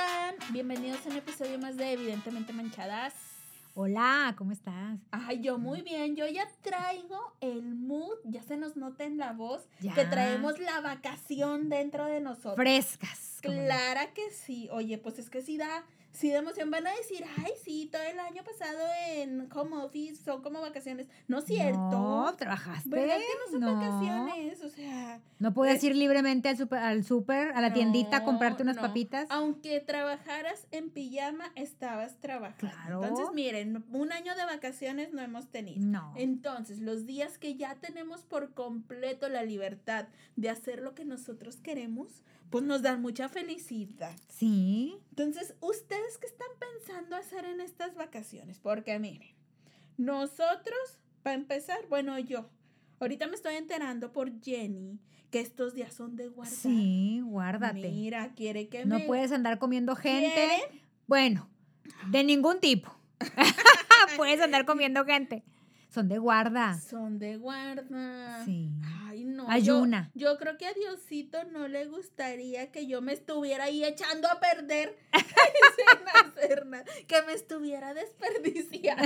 están? Bienvenidos a un episodio más de Evidentemente Manchadas. Hola, ¿cómo estás? Ay, yo muy bien. Yo ya traigo el mood, ya se nos nota en la voz Ya. que traemos la vacación dentro de nosotros. Frescas. Clara que sí. Oye, pues es que sí da, sí de emoción. Van a decir, ay, sí, todo el año pasado en home office son como vacaciones. No es cierto. No, trabajaste. ¿Verdad que no son vacaciones? O sea, No puedes Es- ir libremente al super, al super, a la tiendita a comprarte unas no. papitas. Aunque trabajaras en pijama, estabas trabajando. Claro. Entonces, miren, un año de vacaciones no hemos tenido. No. Entonces, los días que ya tenemos por completo la libertad de hacer lo que nosotros queremos, pues nos dan mucha felicidad. Sí. Entonces, ¿ustedes qué están pensando hacer en estas vacaciones? Porque miren, nosotros, para empezar, bueno, yo, ahorita me estoy enterando por Jenny que estos días son de guardar. Sí, guárdate. Mira, quiere que no me... puedes andar comiendo gente. ¿Quiere? Bueno, de ningún tipo. puedes andar comiendo gente. Son de guarda. Son de guarda. Sí. Ay, no. yo- Ayuna. Yo, creo que a Diosito no le gustaría que yo me estuviera ahí echando a perder sin hacer nada. Que me estuviera desperdiciando.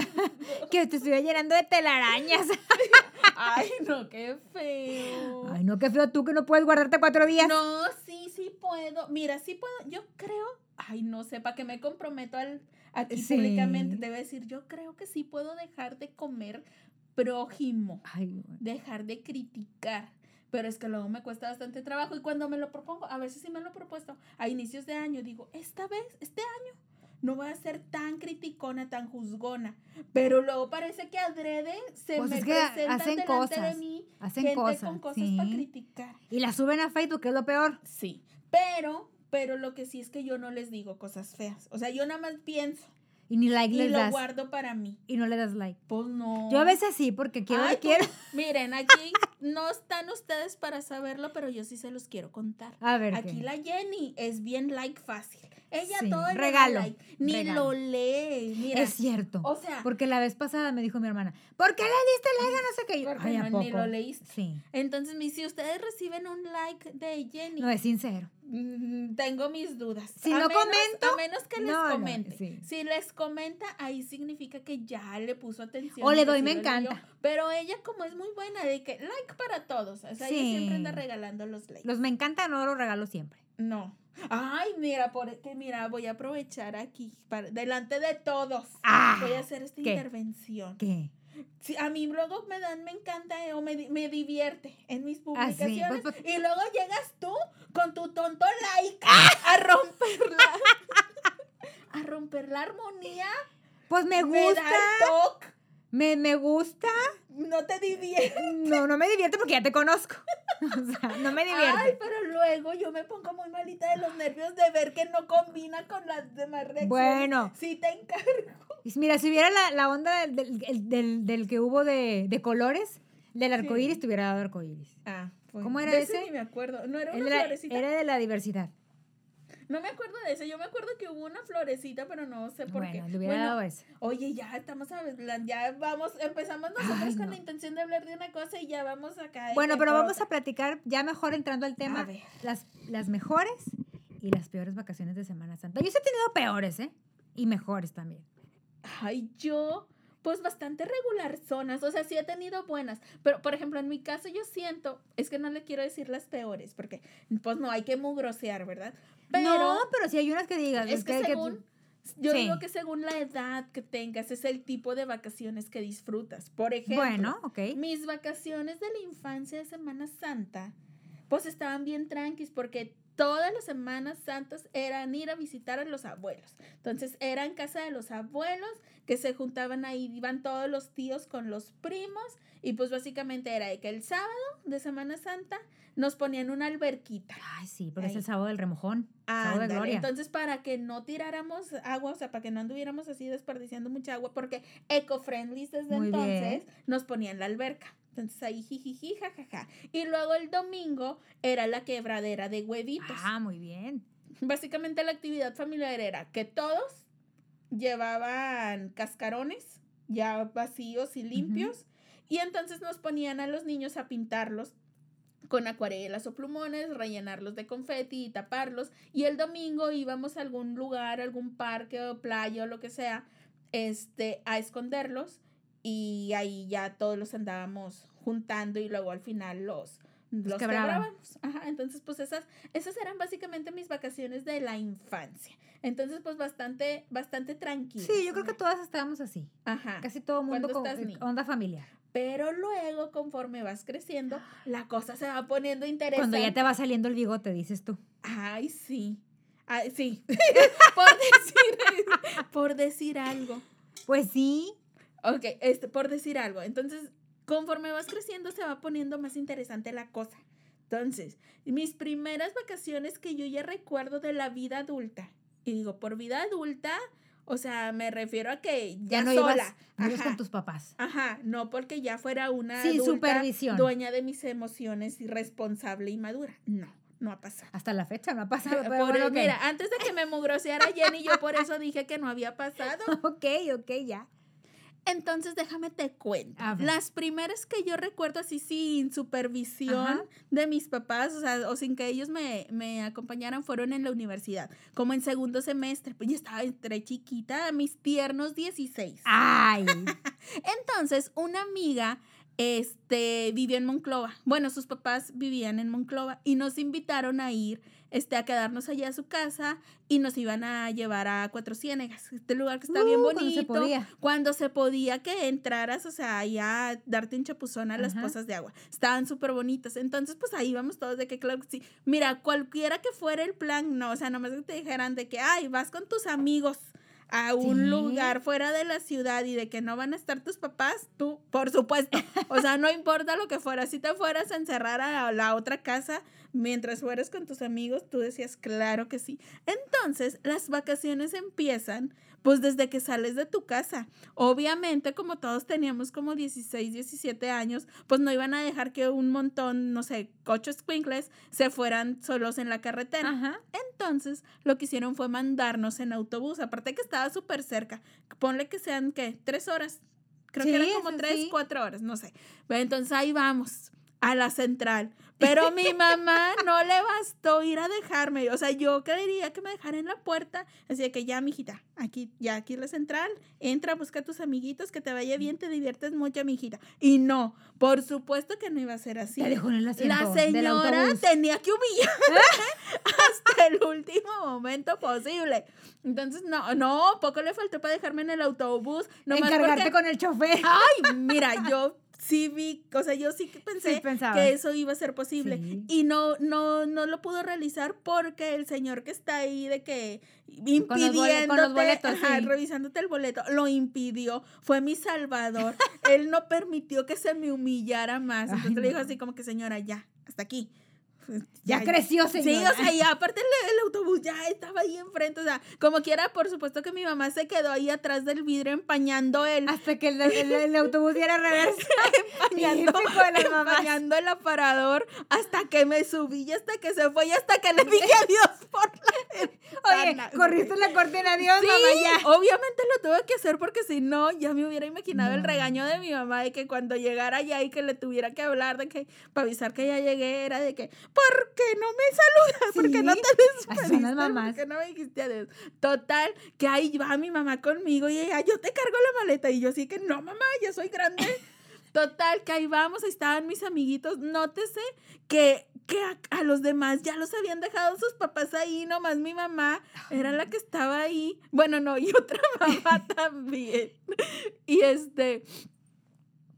Que te estuviera llenando de telarañas. Ay, no, qué feo. Ay, no, qué feo tú que no puedes guardarte cuatro días. No, sí, sí puedo. Mira, sí puedo. Yo creo. Ay, no sé, para que me comprometo al, aquí Sí. públicamente. A decir, yo creo que sí puedo dejar de comer prójimo. Ay, bueno. dejar de criticar. Pero es que luego me cuesta bastante trabajo y cuando me lo propongo, a veces sí me lo he propuesto, a inicios de año digo, esta vez, este año, no voy a ser tan criticona, tan juzgona. Pero luego parece que adrede se Pues me es que presenta hacen delante cosas, de mí hacen gente cosas, con cosas sí. para criticar. Y la suben a Facebook, que es lo peor. Sí, pero, pero lo que sí es que yo no les digo cosas feas. O sea, yo nada más pienso Y ni like y les lo das. guardo para mí. Y no le das like. Pues no. Yo a veces sí, porque quiero, Ay, tú- quiero. Miren, aquí no están ustedes para saberlo, pero yo sí se los quiero contar. A ver, Aquí ¿qué? la Jenny es bien like fácil. Ella Sí, todo da regalo, like, ni regalo. lo lee. Mira, Es cierto. o sea, Porque la vez pasada me dijo mi hermana, ¿por qué le diste like a no sé qué? Yo, porque Ay, ¿a no, ni poco? lo leíste. Sí. Entonces, mi- si ustedes reciben un like de Jenny, No, es sincero. Mm, tengo mis dudas. Si A no menos- comento, A menos que les no, no, comente. sí. Si les comenta, ahí significa que ya le puso atención. O le doy me leyó. encanta. Pero ella, como es muy buena, de que like para todos. O sea, ella siempre anda regalando los likes. Los me encanta, no los regalo siempre. No. Ay, mira, por que mira, voy a aprovechar aquí para, delante de todos. Ah, voy a hacer esta ¿qué? intervención. ¿Qué? Sí, a mí luego me dan, me encanta eh, o me, me divierte en mis Ah, publicaciones. pues, pues- y luego llegas tú con tu tonto like a romperla. a romper la armonía. Pues me Me da gusta. el toque. Me, me gusta. No te divierte. No, no me divierte porque ya te conozco. O sea, no me divierte. Ay, pero luego yo me pongo muy malita de los nervios de ver que no combina con las demás reacciones. Bueno. Sí te encargo. Mira, si hubiera la, la onda del, del, el- del- del que hubo de, de colores, del arco iris, te hubiera dado arco iris. Ah, ¿Cómo era de ese? Ni me acuerdo. No era una Era, florecita. era de la diversidad. No me acuerdo de ese. Yo me acuerdo que hubo una florecita, pero no sé por Bueno, qué. le hubiera Bueno, dado ese. Oye, ya estamos a ya vamos, empezamos nosotros Ay, con no. la intención de hablar de una cosa y ya vamos acá. Bueno, pero vamos otra. a platicar ya mejor entrando al A tema. ver. Las, las mejores y las peores vacaciones de Semana Santa. Yo sí he tenido peores, ¿eh? Y mejores también. Ay, yo, pues bastante regular zonas, o sea, sí he tenido buenas, pero por ejemplo, en mi caso yo siento, es que no le quiero decir las peores, porque pues no hay que mugrosear, ¿verdad? Pero no, pero si hay unas que digas. es que, según, yo Sí. digo que según la edad que tengas, es el tipo de vacaciones que disfrutas. Por ejemplo, Bueno, mis vacaciones de la infancia de Semana Santa, pues estaban bien tranquis porque todas las Semanas Santas eran ir a visitar a los abuelos. Entonces era en casa de los abuelos que se juntaban ahí, iban todos los tíos con los primos y pues básicamente era de que el sábado de Semana Santa nos ponían una alberquita. Ay, sí, pero es Ahí. el sábado del remojón. de gloria. Entonces, para que no tiráramos agua, o sea, para que no anduviéramos así desperdiciando mucha agua, porque eco-friendly desde Muy entonces nos ponían la alberca. Entonces ahí jijiji, jajaja. Y luego el domingo era la quebradera de huevitos. Ah, muy bien. Básicamente la actividad familiar era que todos llevaban cascarones ya vacíos y limpios. Y entonces nos ponían a los niños a pintarlos con acuarelas o plumones, rellenarlos de confeti y taparlos. Y el domingo íbamos a algún lugar, algún parque o playa o lo que sea, este, a esconderlos y ahí ya todos los andábamos juntando y luego al final los, los quebrábamos. Ajá, entonces pues esas, esas eran básicamente mis vacaciones de la infancia. Entonces pues bastante, bastante tranquilo. Sí, yo creo que todas estábamos así. Ajá. Casi todo el mundo con eh, onda familiar. Pero luego, conforme vas creciendo, la cosa se va poniendo interesante. Cuando ya te va saliendo el bigote, dices tú. Ay, sí. Ay, sí. por, decir, por decir algo. Pues sí. Ok, este, por decir algo. Entonces, conforme vas creciendo, se va poniendo más interesante la cosa. Entonces, mis primeras vacaciones que yo ya recuerdo de la vida adulta, y digo, por vida adulta, o sea, me refiero a que ya, no sola. Ibas, con tus papás. Ajá, no porque ya fuera una supervisión. dueña de mis emociones y responsable y madura. No, no ha pasado. Hasta la fecha no ha pasado. Pero Mira, antes de que me mugroseara Jenny, yo por eso dije que no había pasado. ok, ok, ya. Entonces, déjame te cuento. Las primeras que yo recuerdo así sin supervisión de mis papás, o sea, o sin que ellos me, me, acompañaran, fueron en la universidad, como en segundo semestre. Pues yo estaba entre chiquita, a mis tiernos 16. ¡Ay! Entonces, una amiga este, vivió en Monclova. Bueno, sus papás vivían en Monclova y nos invitaron a ir este, a quedarnos allá a su casa y nos iban a llevar a Cuatro Ciénegas, este lugar que está bien bonito. Uh, cuando se podía. Cuando se podía que entraras, o sea, allá a darte un chapuzón a las pozas de agua. Estaban súper bonitas. Entonces, pues ahí vamos todos de que, claro que sí. Mira, cualquiera que fuera el plan, no, o sea, nomás que te dijeran de que, ay, vas con tus amigos a un lugar fuera de la ciudad y de que no van a estar tus papás, tú, por supuesto. O sea, no importa lo que fuera, si te fueras a encerrar a la otra casa mientras fueras con tus amigos, tú decías, claro que sí. Entonces, las vacaciones empiezan pues desde que sales de tu casa. Obviamente, como todos teníamos como 16, 17 años, pues no iban a dejar que un montón, no sé, coches squinkles se fueran solos en la carretera. Entonces, lo que hicieron fue mandarnos en autobús, aparte que estaba súper cerca. Ponle que sean, ¿qué? Tres horas. Creo que eran como tres, cuatro horas, no sé. Entonces ahí vamos a la central. Pero mi mamá no le bastó ir a dejarme. O sea, yo quería que me dejara en la puerta. Así que ya, mijita, aquí, ya aquí es la central. Entra, busca a tus amiguitos, que te vaya bien, te diviertes mucho, mijita. Y no, por supuesto que no iba a ser así. dejó en la señora tenía que humillar hasta el último momento posible. Entonces, no, no, poco le faltó para dejarme en el autobús. Encargarte con el chofer. Ay, mira, yo sí vi, o sea, yo sí pensé que eso iba a ser posible. Y no, no, no lo pudo realizar porque el señor que está ahí de que impidiéndote, revisándote el boleto, lo impidió, fue mi salvador, él no permitió que se me humillara más, entonces le dijo así como que señora, ya, hasta aquí, ya, creció, señora. Sí, o sea, y aparte el, autobús ya estaba ahí enfrente, o sea, como quiera, por supuesto que mi mamá se quedó ahí atrás del vidrio empañando el... Hasta que el, el, autobús diera reversa. empañando, empañando el aparador, hasta que me subí y hasta que se fue y hasta que le dije adiós por la Oye, corriste la cortina, adiós, sí, mamá, ya. obviamente lo tuve que hacer porque si no, ya me hubiera imaginado el regaño de mi mamá de que cuando llegara allá y que le tuviera que hablar de que, para avisar que ya llegué, era de que, ¿por qué no me saludas? ¿Por qué no te despediste? ¿Por qué no me dijiste adiós? Total, que ahí va mi mamá conmigo y ella, yo te cargo la maleta. Y yo sí que no, mamá, ya soy grande. Total, que ahí vamos, ahí estaban mis amiguitos. Nótese que, que a, los demás ya los habían dejado sus papás ahí, nomás mi mamá era la que estaba ahí. Bueno, no, y otra mamá también. Y este,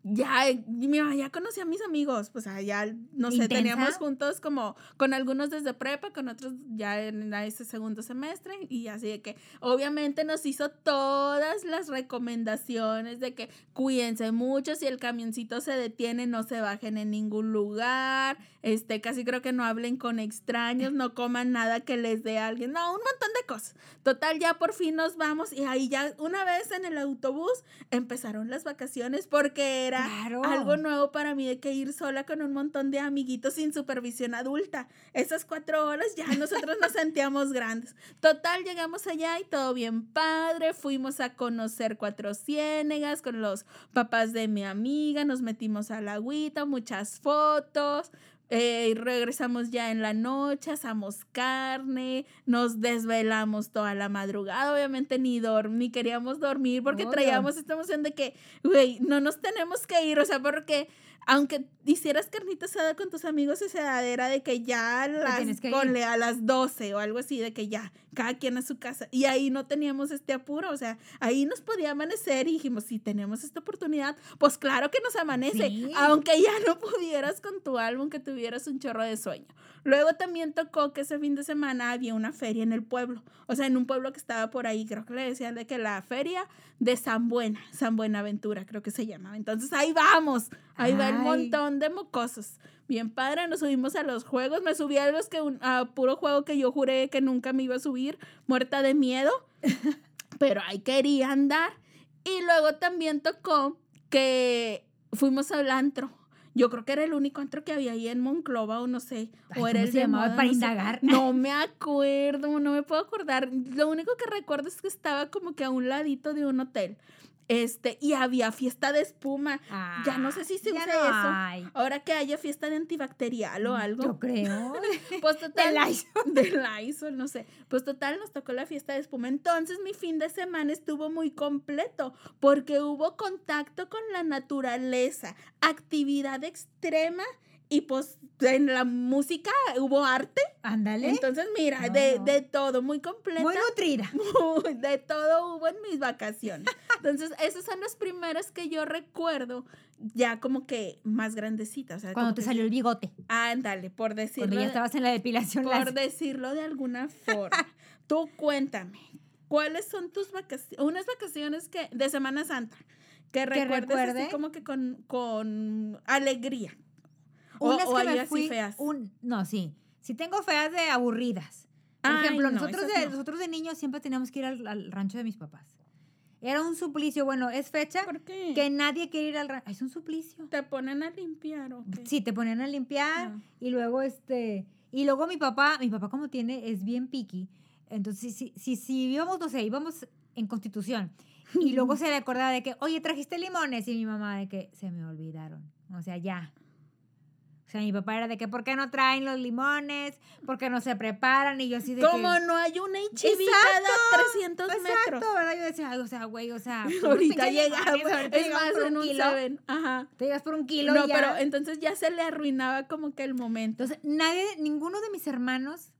ya, mi mamá ya conocía a mis amigos, pues ya, no sé, teníamos juntos como con algunos desde prepa, con otros ya en ese segundo semestre y así de que obviamente nos hizo todas las recomendaciones de que cuídense mucho, si el camioncito se detiene no se bajen en ningún lugar, este, casi creo que no hablen con extraños, no coman nada que les dé a alguien, no, un montón de cosas. Total, ya por fin nos vamos y ahí ya una vez en el autobús empezaron las vacaciones porque era algo nuevo para mí de que ir sola con un montón de amiguitos sin supervisión adulta. Esas cuatro horas ya nosotros nos sentíamos grandes. Total, llegamos allá y todo bien padre. Fuimos a conocer Cuatro Ciénegas con los papás de mi amiga. Nos metimos a la agüita, muchas fotos eh, regresamos ya en la noche, asamos carne, nos desvelamos toda la madrugada, obviamente ni dormir, ni queríamos dormir porque Obvio. traíamos esta emoción de que, güey, no nos tenemos que ir, o sea, porque aunque hicieras carnita asada con tus amigos, esa edad era de que ya las, que ponle a las 12 o algo así, de que ya, cada quien a su casa. Y ahí no teníamos este apuro, o sea, ahí nos podía amanecer y dijimos, si tenemos esta oportunidad, pues claro que nos amanece, Sí. aunque ya no pudieras con tu álbum, que tuvieras un chorro de sueño. Luego también tocó que ese fin de semana había una feria en el pueblo, o sea, en un pueblo que estaba por ahí, creo que le decían de que la feria de San Buena, San Buenaventura, creo que se llamaba. Entonces ahí vamos, ahí va el montón de mocosos. Bien padre, nos subimos a los juegos, me subí a los que un- a puro juego que yo juré que nunca me iba a subir, muerta de miedo, pero ahí quería andar. Y luego también tocó que fuimos al antro. Yo creo que era el único antro que había ahí en Monclova o no sé, Ay, o era ¿cómo el se llamaba moda, para no sé. indagar? No me acuerdo, no me puedo acordar. Lo único que recuerdo es que estaba como que a un ladito de un hotel. Este, y había fiesta de espuma. Ya no sé si se Ah, usa no eso. hay. Ahora que haya fiesta de antibacterial o algo. Yo creo. Pues total. De Lysol. De Lysol, no sé. Pues total, nos tocó la fiesta de espuma. Entonces mi fin de semana estuvo muy completo porque hubo contacto con la naturaleza, actividad extrema y pues en la música hubo arte. Ándale. Entonces, mira, No, de, no. de todo, muy completa. Muy nutrida. Muy, de todo hubo en mis vacaciones. Entonces, esas son las primeras que yo recuerdo, ya como que más grandecitas. O sea, Cuando te que- salió el bigote. Ándale, por decirlo. Cuando ya estabas en la depilación por decirlo de alguna forma. Tú cuéntame, ¿cuáles son tus vacaciones? Unas vacaciones que de Semana Santa que recuerdes recuerde. así como que con, con alegría. O, Unas o que así feas. Un, no, sí. Sí tengo feas de aburridas. Por Ay, ejemplo, no, nosotros, de, no. nosotros de niños siempre teníamos que ir al, al rancho de mis papás. Era un suplicio. Bueno, es fecha que nadie quiere ir al rancho. Es un suplicio. ¿Te ponen a limpiar o qué? Sí, te ponían a limpiar Ah. y luego este y luego mi papá, mi papá como tiene es bien picky. Entonces, si si si íbamos, no sé, íbamos en Constitución y luego se le acordaba de que, "Oye, trajiste limones" y mi mamá de que se me olvidaron. O sea, ya. O sea, mi papá era de que, ¿por qué no traen los limones? ¿Por qué no se preparan? Y yo así de Como que... no hay una HIV cada 300 metros. Exacto, ¿verdad? Yo decía, "Ay, o sea, güey, o sea... unos Ahorita ahorita es más, por en un un kilo. Seven. Ajá. Te llegas por un kilo No, y ya. pero entonces ya se le arruinaba como que el momento. Entonces, nadie, ninguno de mis hermanos,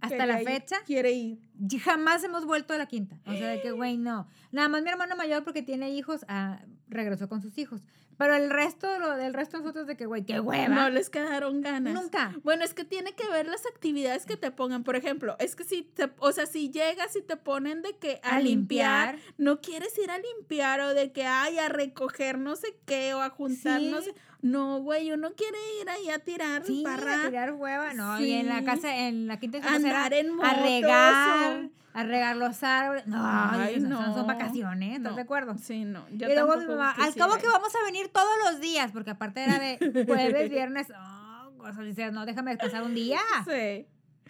hasta la ir, fecha, Quiere ir. jamás hemos vuelto a la quinta. O sea, de que, güey, no. Nada más mi hermano mayor, porque tiene hijos, ah, regresó con sus hijos. Pero el resto, lo, del resto de nosotros, de que, güey, qué hueva. No les quedaron ganas. Nunca. Bueno, es que tiene que ver las actividades que te pongan. Por ejemplo, es que si te, o sea, si llegas y te ponen de que a, A limpiar, limpiar. no quieres ir a limpiar o de que ay, a recoger no sé qué o a juntar no sé. No, güey, uno quiere ir ahí a tirar, Sí, barrar, a tirar hueva, no. Y en la casa, en la quinta de andar en a motos. regar, o- a regar los árboles. No, Ay, esas no. son vacaciones, ¿estás No. de acuerdo? Sí, no. Yo y luego mi mamá, al cabo que vamos a venir todos los días, porque aparte era de jueves, viernes, oh, dices, no, déjame descansar un día. Sí.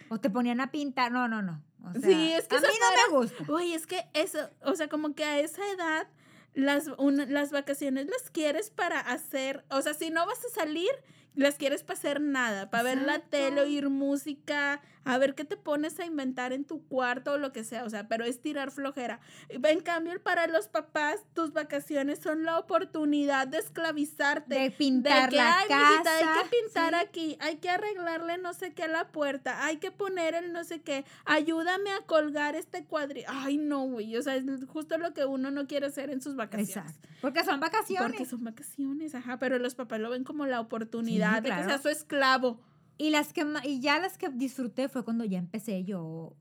O te ponían a pintar, no, no, no. O sea, Sí, es que a mí no me gusta. Oye, es que eso, o sea, como que a esa edad las, un- las vacaciones las quieres para hacer, o sea, si no vas a salir, las quieres para hacer nada, para ver la tele, oír música, a ver qué te pones a inventar en tu cuarto o lo que sea, o sea, pero es tirar flojera. En cambio, para los papás, tus vacaciones son la oportunidad de esclavizarte. De pintar que, la "Ay, casa. mijita, hay que pintar sí. aquí, hay que arreglarle no sé qué a la puerta, hay que poner el no sé qué, ayúdame a colgar este cuadrito. Ay, no, güey, o sea, es justo lo que uno no quiere hacer en sus vacaciones. Exacto. Porque son vacaciones. Porque son vacaciones, ajá, pero los papás lo ven como la oportunidad de que sea su esclavo. Y, las que, y ya las que disfruté fue cuando ya empecé yo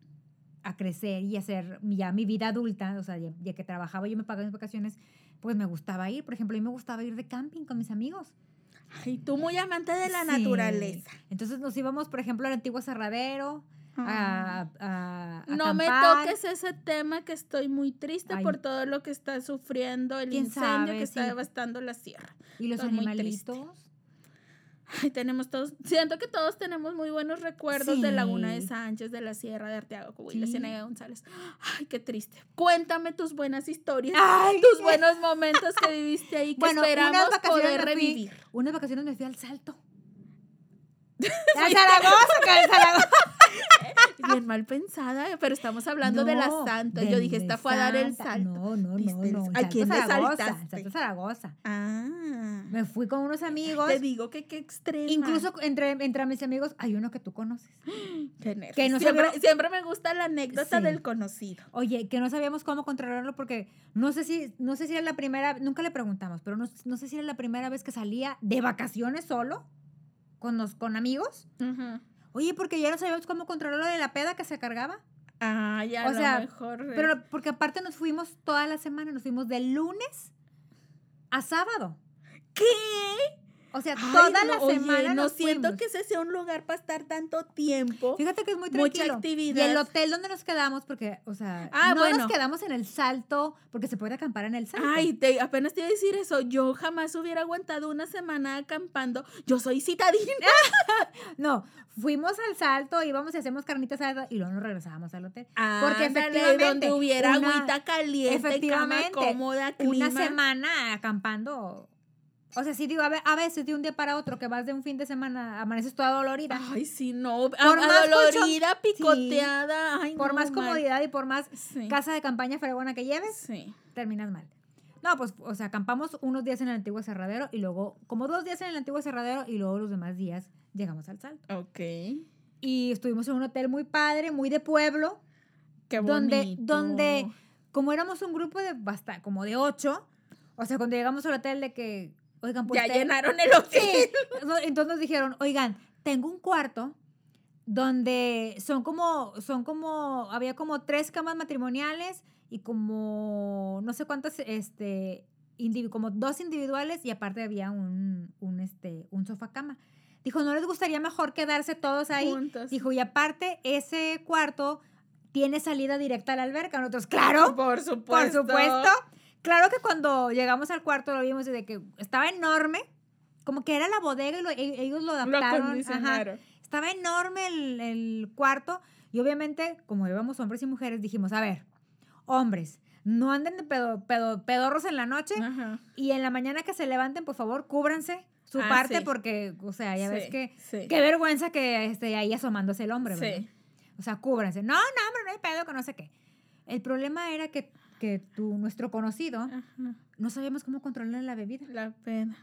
a crecer y hacer mi- ya mi vida adulta, o sea, ya, ya que trabajaba yo me pagaba mis vacaciones, pues me gustaba ir. Por ejemplo, a mí me gustaba ir de camping con mis amigos. Ay, tú muy amante de la Sí. naturaleza. Entonces nos íbamos, por ejemplo, al antiguo aserradero, a, a- a No me toques ese tema que estoy muy triste Ay. por todo lo que está sufriendo el ¿Quién incendio sabe? que está devastando la sierra. Y los Estoy animalitos. Ay, tenemos todos, siento que todos tenemos muy buenos recuerdos de Laguna de Sí. Sánchez, de la Sierra de Arteaga, Coahuila, Sí. Ciénaga González. Ay, qué triste. Cuéntame tus buenas historias, Ay, tus buenos momentos que viviste ahí que Bueno, esperamos poder fui- revivir. Unas vacaciones me fui al salto. ¡A Zaragoza, que a Zaragoza! Bien mal pensada, pero estamos hablando de la No, santa. Yo dije, esta fue a dar el salto. No, no, no, no. ¿A quién Zaragoza? Salto Zaragoza. Ah. Me fui con unos amigos. Te digo que qué extrema. Incluso entre, entre mis amigos hay uno que tú conoces. Qué nervios. que no siempre, sabemos- siempre me gusta la anécdota Sí. del conocido. Oye, que no sabíamos cómo controlarlo porque no sé si, no sé si era la primera, nunca le preguntamos, pero no, no sé si era la primera vez que salía de vacaciones solo con, los, con amigos. Oye, porque ya no sabíamos cómo controlar lo de la peda que se cargaba. Ah, ya O a lo sea, mejor. Pero porque aparte nos fuimos toda la semana, nos fuimos de lunes a sábado. ¿Qué? O sea, Ay, toda no, la oye, semana no nos siento fuimos. que ese sea un lugar para estar tanto tiempo. Fíjate que es muy mucha tranquilo. actividad. Y el hotel donde nos quedamos, porque, o sea, Ah, no bueno. nos quedamos en el salto, porque se puede acampar en el salto. Ay, te, apenas te iba a decir eso. Yo jamás hubiera aguantado una semana acampando. Yo soy citadina. No, fuimos al salto, íbamos y hacemos carnitas y luego nos regresábamos al hotel. Porque efectivamente, donde hubiera una- agüita caliente, cama efectivamente, cómoda, clima. Una semana acampando. O sea, sí digo, a ve- a veces de un día para otro que vas de un fin de semana, amaneces toda dolorida. Ay, sí, no. Por más dolorida, picoteada. Ay, por no, más mal. comodidad y por más Sí. casa de campaña fregona que lleves, Sí. terminas mal. No, pues, o sea, acampamos unos días en el antiguo cerradero y luego, como dos días en el antiguo cerradero y luego los demás días llegamos al salto. Ok. Y estuvimos en un hotel muy padre, muy de pueblo, Qué donde, bonito. donde, como éramos un grupo de basta, como de ocho, o sea, cuando llegamos al hotel de que, oigan, pues ya te- llenaron el hotel. Sí. Entonces nos dijeron, oigan, tengo un cuarto donde son como, son como, había como tres camas matrimoniales y como no sé cuántas, este, como dos individuales y aparte había un, un, este, un sofá cama. Dijo, ¿no les gustaría mejor quedarse todos ahí? Juntos. Dijo, y aparte, ese cuarto tiene salida directa a la alberca. Nosotros, claro, Por por supuesto. Claro que cuando llegamos al cuarto lo vimos de que estaba enorme, como que era la bodega y lo- e- ellos lo Lo adaptaron. ajá. acondicionaron. Estaba enorme el, el cuarto y obviamente, como íbamos hombres y mujeres, dijimos, a ver, hombres, no anden de pedo, pedo- pedorros en la noche Ajá. y en la mañana que se levanten, por favor, cúbranse su Ah, parte sí. porque, o sea, ya ves Sí, que... sí. Qué vergüenza que esté ahí asomándose el hombre, ¿verdad? Sí. O sea, cúbranse. No, no, hombre, no hay pedo, que no sé qué. El problema era que, que tu, nuestro conocido Ajá. no sabíamos cómo controlar la bebida. La pena.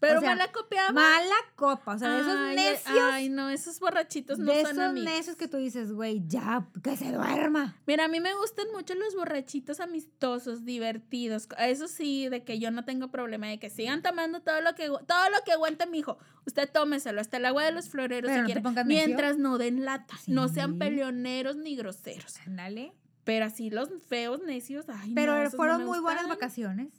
Pero O sea, mala copiaba. Mala copa, o sea, de esos Ay, necios. Ay, no, esos borrachitos no de son esos necios que tú dices, güey, ya, que se duerma. Mira, a mí me gustan mucho los borrachitos amistosos, divertidos. Eso sí, de que yo no tengo problema de que sigan tomando todo lo que todo lo que aguante mi hijo. Usted tómeselo, hasta el agua de los floreros Pero si no quiere. necio. Mientras no den lata, no sean peleoneros ni groseros. Ándale. Pero así los feos necios, ay, Pero no, esos no fueron muy buenas vacaciones.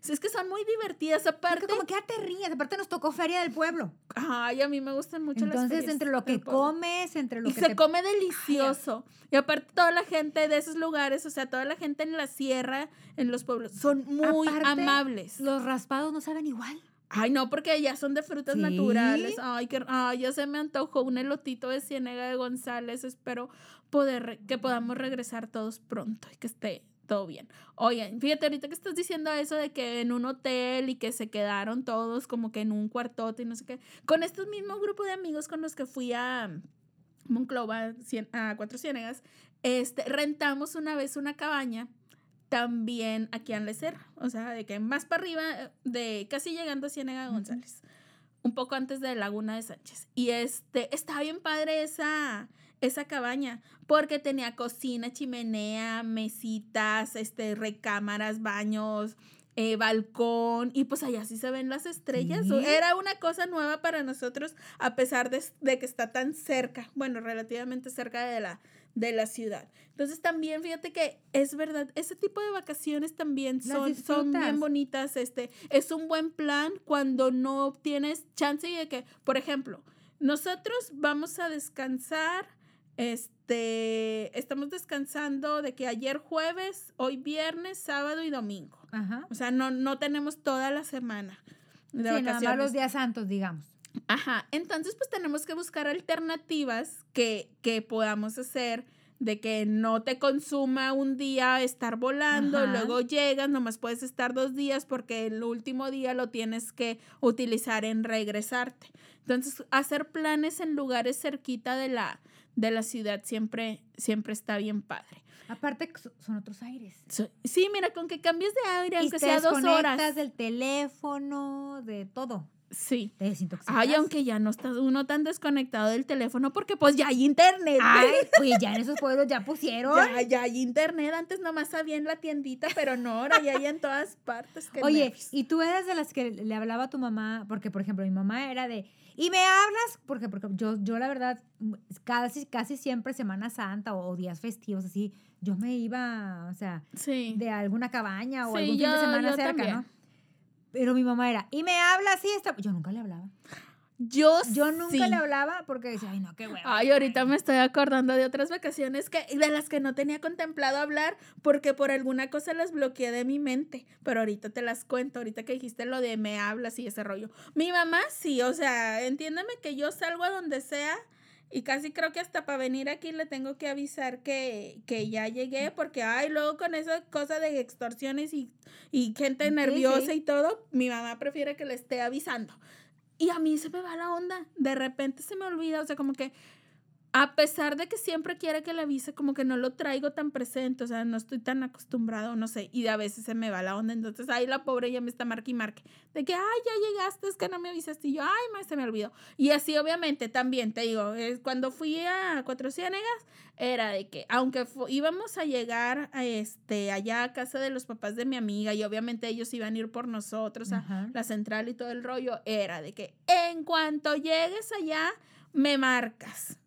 Sí, Es que son muy divertidas, aparte. Porque como que ya te ríes, aparte nos tocó feria del pueblo. Ay, a mí me gustan mucho las Entonces, ferias entre lo que comes, entre lo Y que se te... come delicioso. Y aparte toda la gente de esos lugares, o sea, toda la gente en la sierra, en los pueblos, son muy Aparte, amables. Los raspados no saben igual. Ay, no, porque allá son de frutas Sí. naturales. Ay, que, ay, ya se me antojó un elotito de Ciénega de González. Espero poder, que podamos regresar todos pronto y que esté todo bien. Oigan, fíjate, ahorita que estás diciendo eso de que en un hotel y que se quedaron todos como que en un cuartote y no sé qué. Con estos mismos grupo de amigos con los que fui a Monclova, Cien- a Cuatro Ciénegas, este, rentamos una vez una cabaña también aquí en Lecer, o sea, de que más para arriba, de casi llegando a Ciénega. González, un poco antes de Laguna de Sánchez. Y este, estaba bien padre esa, esa cabaña, porque tenía cocina, chimenea, mesitas, este, recámaras, baños, eh, balcón, y pues allá sí se ven las estrellas. Sí. Era una cosa nueva para nosotros, a pesar de, de que está tan cerca, bueno, relativamente cerca de la, de la ciudad. Entonces también fíjate que es verdad, ese tipo de vacaciones también son, son bien bonitas. Este, es un buen plan cuando no tienes chance de que, por ejemplo, nosotros vamos a descansar, este, estamos descansando de que ayer jueves, hoy viernes, sábado y domingo. Ajá. O sea, no, no tenemos toda la semana de Sí, nada vacaciones. más los días santos, digamos. Ajá, entonces pues tenemos que buscar alternativas que, que podamos hacer de que no te consuma un día estar volando, Ajá. luego llegas, nomás puedes estar dos días porque el último día lo tienes que utilizar en regresarte. Entonces, hacer planes en lugares cerquita de la, de la ciudad siempre, siempre está bien padre. Aparte, so- son otros aires. Sí, mira, con que cambies de aire, Y aunque te sea dos horas. del teléfono, de todo. Sí. Te desintoxicas. Ay, aunque ya no estás uno tan desconectado del teléfono porque pues ya hay internet. Ay, pues ya en esos pueblos ya pusieron. Ya, ya hay internet. Antes nomás había en la tiendita, pero no, ahora ya hay en todas partes. Oye, nervios. y tú eras de las que le hablaba a tu mamá, porque por ejemplo mi mamá era de, y me hablas, porque, porque yo, yo la verdad, casi, casi siempre Semana Santa o, o días festivos así, yo me iba, o sea, Sí. de alguna cabaña o Sí, algún fin de yo- semana yo cerca, también. ¿no? Pero mi mamá era, y me habla así, está... yo nunca le hablaba. Yo, Yo nunca sí. le hablaba porque decía, ay, no, qué hueva. Ay, ahorita me estoy acordando de otras vacaciones que de las que no tenía contemplado hablar porque por alguna cosa las bloqueé de mi mente. Pero ahorita te las cuento, ahorita que dijiste lo de me hablas y ese rollo. Mi mamá sí, o sea, entiéndeme que yo salgo a donde sea y casi creo que hasta para venir aquí le tengo que avisar que, que ya llegué porque, ay, luego con esa cosa de extorsiones y, y gente Sí, nerviosa sí. y todo, mi mamá prefiere que le esté avisando. Y a mí se me va la onda. De repente se me olvida. O sea, como que a pesar de que siempre quiere que le avise, como que no lo traigo tan presente. O sea, no estoy tan acostumbrado, no sé. Y a veces se me va la onda. Entonces, ahí la pobre ya me está marque y marque. De que, ay, ya llegaste, es que no me avisaste. Y yo, ay, ma, se me olvidó. Y así, obviamente, también te digo, cuando fui a Cuatro Ciénegas, era de que, aunque íbamos a llegar a este, allá a casa de los papás de mi amiga, y obviamente ellos iban a ir por nosotros a, Ajá. la central y todo el rollo, era de que en cuanto llegues allá, me marcas.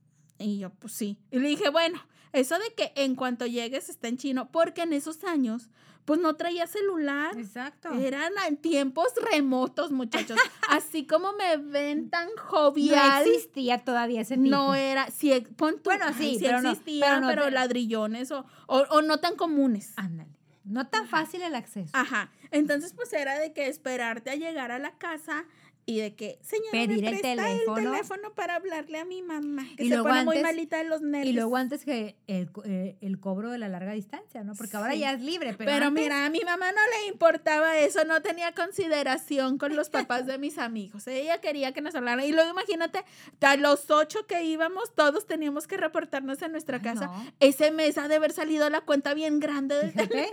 Y yo, pues sí. Y le dije, bueno, eso de que en cuanto llegues está en chino, porque en esos años, pues no traía celular. Exacto. Eran en tiempos remotos, muchachos. Así como me ven tan No jovial. existía todavía ese tipo. No era, eh, pon tú, Bueno, ay, sí, pero no, existía, pero pero, no te- ladrillones o, o, o no tan comunes. Ándale. No tan fácil el acceso. Ajá. Entonces, pues era de que esperarte a llegar a la casa y de que, señora, Pedir me el teléfono. el teléfono para hablarle a mi mamá, que Y se muy antes- malita de los nervios. Y luego antes que el, eh, el cobro de la larga distancia, ¿no? Porque ahora ya es libre, pero, Pero, antes- mira, a mi mamá no le importaba eso, no tenía consideración con los papás de mis amigos. Ella quería que nos hablaran. Y luego imagínate, a los ocho que íbamos, todos teníamos que reportarnos en nuestra Ay, casa. no. Ese mes ha de haber salido la cuenta bien grande del Fíjate.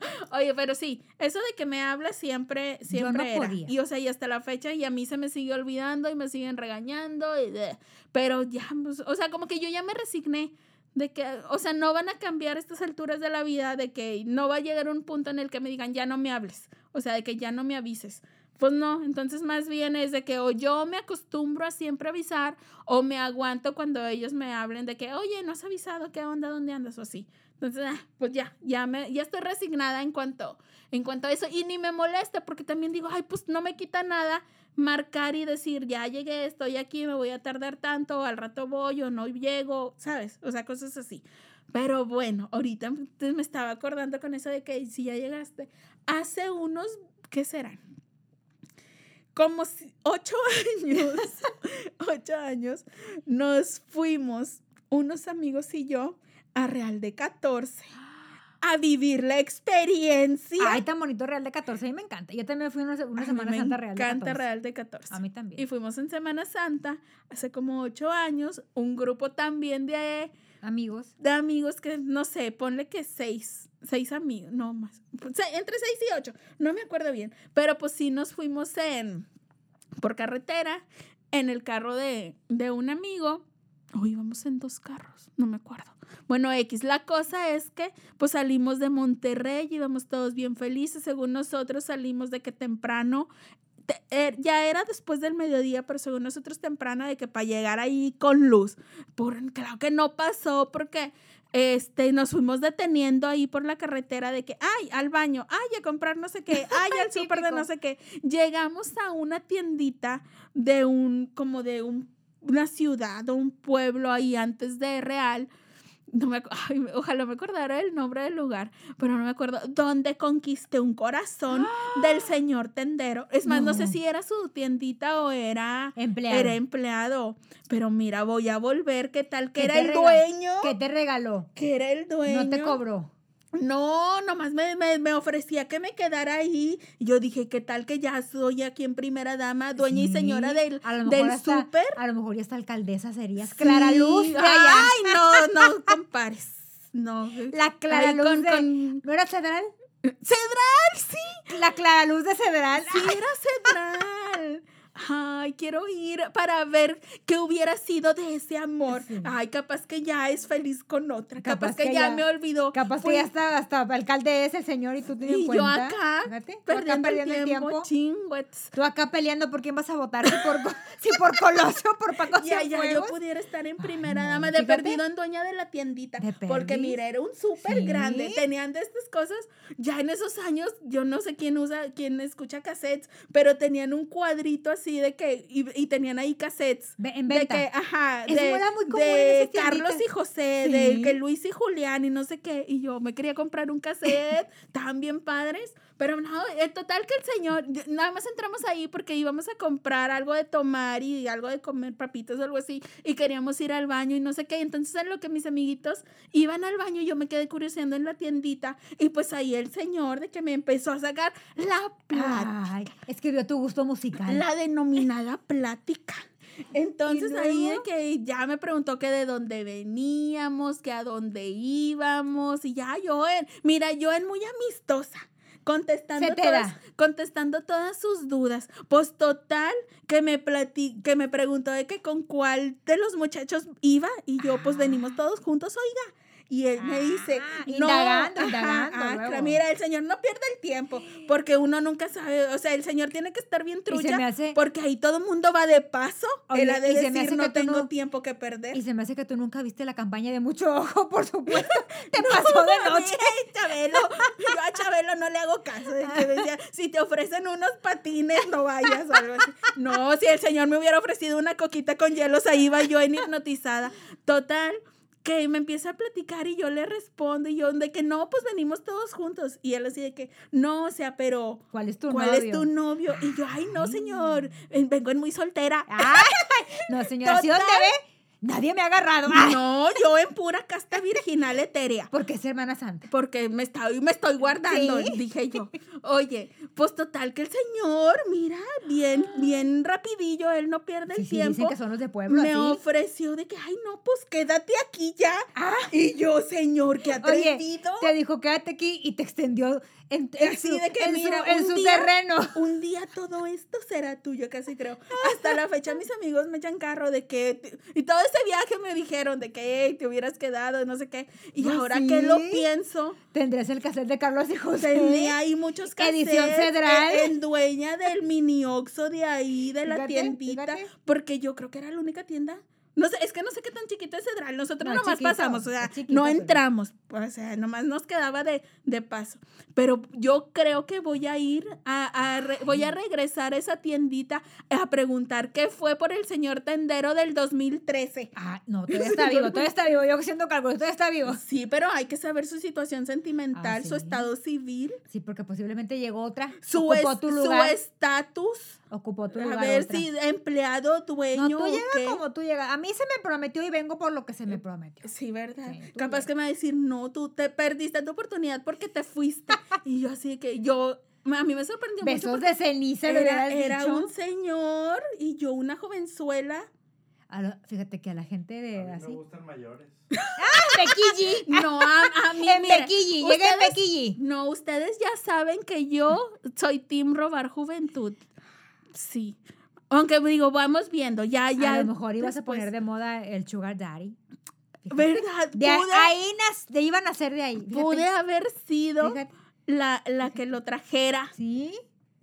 Oye, pero sí, eso de que me habla siempre, siempre no era. podía. Y o sea, y hasta la fecha, y a mí se me sigue olvidando y me siguen regañando. y de- pero ya, pues, o sea, como que yo ya me resigné de que, o sea, no van a cambiar estas alturas de la vida, de que no va a llegar un punto en el que me digan, ya no me hables. O sea, de que ya no me avises. Pues no, entonces más bien es de que o yo me acostumbro a siempre avisar o me aguanto cuando ellos me hablen de que, oye, no has avisado, ¿qué onda? ¿Dónde andas? O así. Entonces, ah, pues ya, ya, me, ya estoy resignada en cuanto, en cuanto a eso. Y ni me molesta porque también digo, ay, pues no me quita nada marcar y decir, ya llegué, estoy aquí, me voy a tardar tanto, al rato voy o no llego, ¿sabes? O sea, cosas así. Pero bueno, ahorita me estaba acordando con eso de que si ya llegaste, hace unos, ¿qué serán? Como si- ocho años, ocho años, nos fuimos, unos amigos y yo, a Real de 14 a vivir la experiencia. Ay, tan bonito Real de 14. A mí me encanta. Yo también fui una, una Semana me Santa Real de 14. encanta Real de 14. A mí también. Y fuimos en Semana Santa hace como ocho años, un grupo también de, Amigos. de amigos que, no sé, ponle que seis, seis amigos, no más, entre seis y ocho, no me acuerdo bien, pero pues sí nos fuimos en, por carretera, en el carro de, de un amigo, o íbamos en dos carros, no me acuerdo. Bueno, X, la cosa es que pues salimos de Monterrey, íbamos todos bien felices, según nosotros salimos de que temprano, te- er- ya era después del mediodía, pero según nosotros temprano de que para llegar ahí con luz. Por, claro que no pasó porque este, nos fuimos deteniendo ahí por la carretera de que, ay, al baño, ay, a comprar no sé qué, ay, al súper de no sé qué. Llegamos a una tiendita de un, como de un, una ciudad o un pueblo ahí antes de Real no me, ay, ojalá me acordara el nombre del lugar, pero no me acuerdo, donde conquisté un corazón del señor tendero. Es más, no. sé si era su tiendita o era, Empleado. era empleado, pero mira, voy a volver, ¿qué tal que ¿Qué era el dueño? ¿Qué te regaló? Que era el dueño. No te cobró. No, nomás me, me, me ofrecía que me quedara ahí. Y yo dije, ¿qué tal que ya soy aquí en primera dama, dueña y señora del, del hasta- súper? A lo mejor ya está alcaldesa serías. Clara Sí. Luz de allá. Ay, no, no compares. No. La Clara Luz con- de... con- ¿No era Cedral? Cedral, sí. La Clara Luz de Cedral. Sí, era Cedral. Ay, quiero ir para ver qué hubiera sido de ese amor. Sí. Ay, capaz que ya es feliz con otra. Capaz, Capaz que, que ya, ya- me olvidó. Capaz Fui- que ya está hasta alcalde es el señor y tú tienes Y yo cuenta. acá, Fíjate, perdiendo, acá el tiempo, chingüets. Tú acá peleando por quién vas a votar, si por, si por Colosio o por Paco Ya, ya, yo pudiera estar en primera no, dama de fíjate. perdido en dueña de la tiendita. De Porque mira, era un súper Sí. grande. Tenían de estas cosas, ya en esos años, yo no sé quién usa, quién escucha cassettes, pero tenían un cuadrito así de que, y, y tenían ahí cassettes. En De venta. que, ajá, Eso de, era muy común de Carlos y. José, Sí. de que Luis y Julián y no sé qué. Y yo me quería comprar un cassette, estaban bien padres. Pero no, en total que el señor, nada más entramos ahí porque íbamos a comprar algo de tomar y algo de comer papitas o algo así. Y queríamos ir al baño y no sé qué. Entonces en lo que mis amiguitos iban al baño, yo me quedé curioseando en la tiendita. Y pues ahí el señor de que me empezó a sacar la plata Ay, es que tu gusto musical. la denominada plática. Entonces ¿Y ahí de que ya me preguntó que de dónde veníamos, que a dónde íbamos y ya yo en, mira, yo en muy amistosa. Contestando todas, da. contestando todas sus dudas. Pues total, que me plati que me preguntó de que con cuál de los muchachos iba y yo, pues venimos todos juntos, oiga. Y él me dice, Ah, no, indagando, ajá, indagando, ah, claro, mira, el señor no pierde el tiempo, porque uno nunca sabe, o sea, el señor tiene que estar bien trucha, hace- porque ahí todo el mundo va de paso, Oye, ha de y se me decir, hace no tengo no- tiempo que perder. Y se me hace que tú nunca viste la campaña de mucho ojo, por supuesto. Te pasó de noche. Chabelo, yo a Chabelo no le hago caso. de que decía, si te ofrecen unos patines, no vayas o algo así. No, si el señor me hubiera ofrecido una coquita con hielos, ahí iba yo en hipnotizada. Total, que me empieza a platicar y yo le respondo y yo de que no, pues venimos todos juntos. Y él así de que, no, o sea, pero... ¿Cuál es tu ¿Cuál novio? es tu novio? Y yo, ay, no, señor, eh, vengo en muy soltera. Ay, no, señora, ¿sí dónde Total. ve? Nadie me ha agarrado. Ay, No, yo en pura casta virginal etérea. porque es Hermana Santa. porque me estoy, me estoy guardando, Sí. dije yo. Oye, pues total que el señor, mira, bien, bien rapidillo, él no pierde Sí, el sí, dicen tiempo. que son los de pueblo, me así. ofreció de que, ay, no, pues quédate aquí ya. Ah. Y yo, señor, qué Oye, atrevido. te dijo, quédate aquí y te extendió en, su, de que, en mira, su, en su día- terreno. Un día todo esto será tuyo, casi creo. Hasta la fecha mis amigos me echan carro de que... Y todo ese viaje me dijeron de que "Ey, te hubieras quedado, no sé qué. Y ¿Ah, ahora que lo pienso, Tendrás el cassette de Carlos y José. Tenía ahí muchos cassettes. Edición Cedral. En, en dueña del mini Oxxo de ahí, de la Fíjate, tiendita. fíjate. Porque yo creo que era la única tienda. No sé, es que no sé qué tan chiquito es Cedral. Nosotros No, nomás chiquito, pasamos, o sea, chiquito, no entramos. O sea, nomás nos quedaba de, de paso. Pero yo creo que voy a ir a, a re- voy a regresar a esa tiendita a preguntar qué fue por el señor tendero del 2013. Ah, no, todavía está vivo, todavía está vivo. Yo siento cálculos, todavía está vivo. Sí, pero hay que saber su situación sentimental, Ah, su estado civil. Sí, porque posiblemente llegó otra. su ocupó es- tu su estatus, ocupó tu a lugar. ver otra. si empleado, dueño No, tú llegas qué. como tú llegas. A mí se me prometió y vengo por lo que se me prometió. Sí, ¿verdad? Sí, Capaz llegas. que me va a decir, no, tú te perdiste tu oportunidad porque te fuiste. y yo así que yo, a mí me sorprendió mucho Besos porque de ceniza, era, era dicho. un señor y yo una jovenzuela. A lo- fíjate que a la gente A de mí me así. gustan mayores. Bequilli. No, a, a mí, En mira, Bequilli, llega en Bequilli. No, ustedes ya saben que yo soy team robar juventud. Sí. Aunque digo, vamos viendo, ya, ya. a lo mejor ibas a poner de moda el sugar daddy. Fíjate. ¿Verdad? De pude, ahí nas- de iban a ser de ahí. fíjate. pude haber sido la, la que lo trajera. Sí,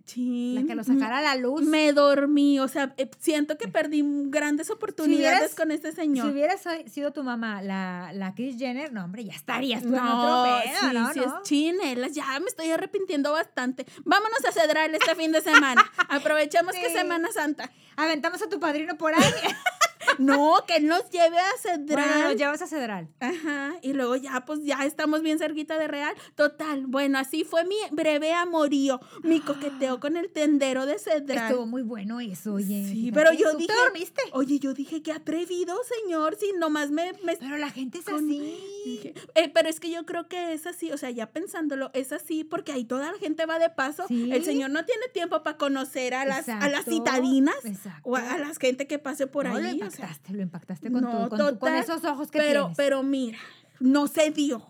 Sí. la que lo sacara a la luz. Me dormí, o sea, eh, siento que perdí grandes oportunidades hubieras- con este Si señor. hubiera so- sido tu mamá la, la Kris Jenner, no, hombre, ya estarías No, otro pedo, sí, ¿no? sí ¿no? es chinelas, ya me estoy arrepintiendo bastante. Vámonos a Cedral este fin de semana. Aprovechemos que es. Semana Santa. Aventamos a tu padrino por ahí. No, que nos lleve a Cedral. Bueno, nos llevas a Cedral. Ajá, y luego ya, pues ya estamos bien cerquita de Real. Total, bueno, así fue mi breve amorío, mi coqueteo con el tendero de Cedral. Estuvo muy bueno eso, oye. Sí, pero yo ¿Tú dije- te dormiste? Oye, yo dije, qué atrevido, señor, si nomás me... me Pero la gente es con- así. dije, eh, pero es que yo creo que es así, o sea, ya pensándolo, es así porque ahí toda la gente va de paso. Sí. El señor no tiene tiempo para conocer a las, a las citadinas Exacto. o a, a las gente que pase por No, ahí. o. impactaste, lo impactaste con, No, tu- con, tu- con total, esos ojos que pero, tienes. pero mira, no se dio.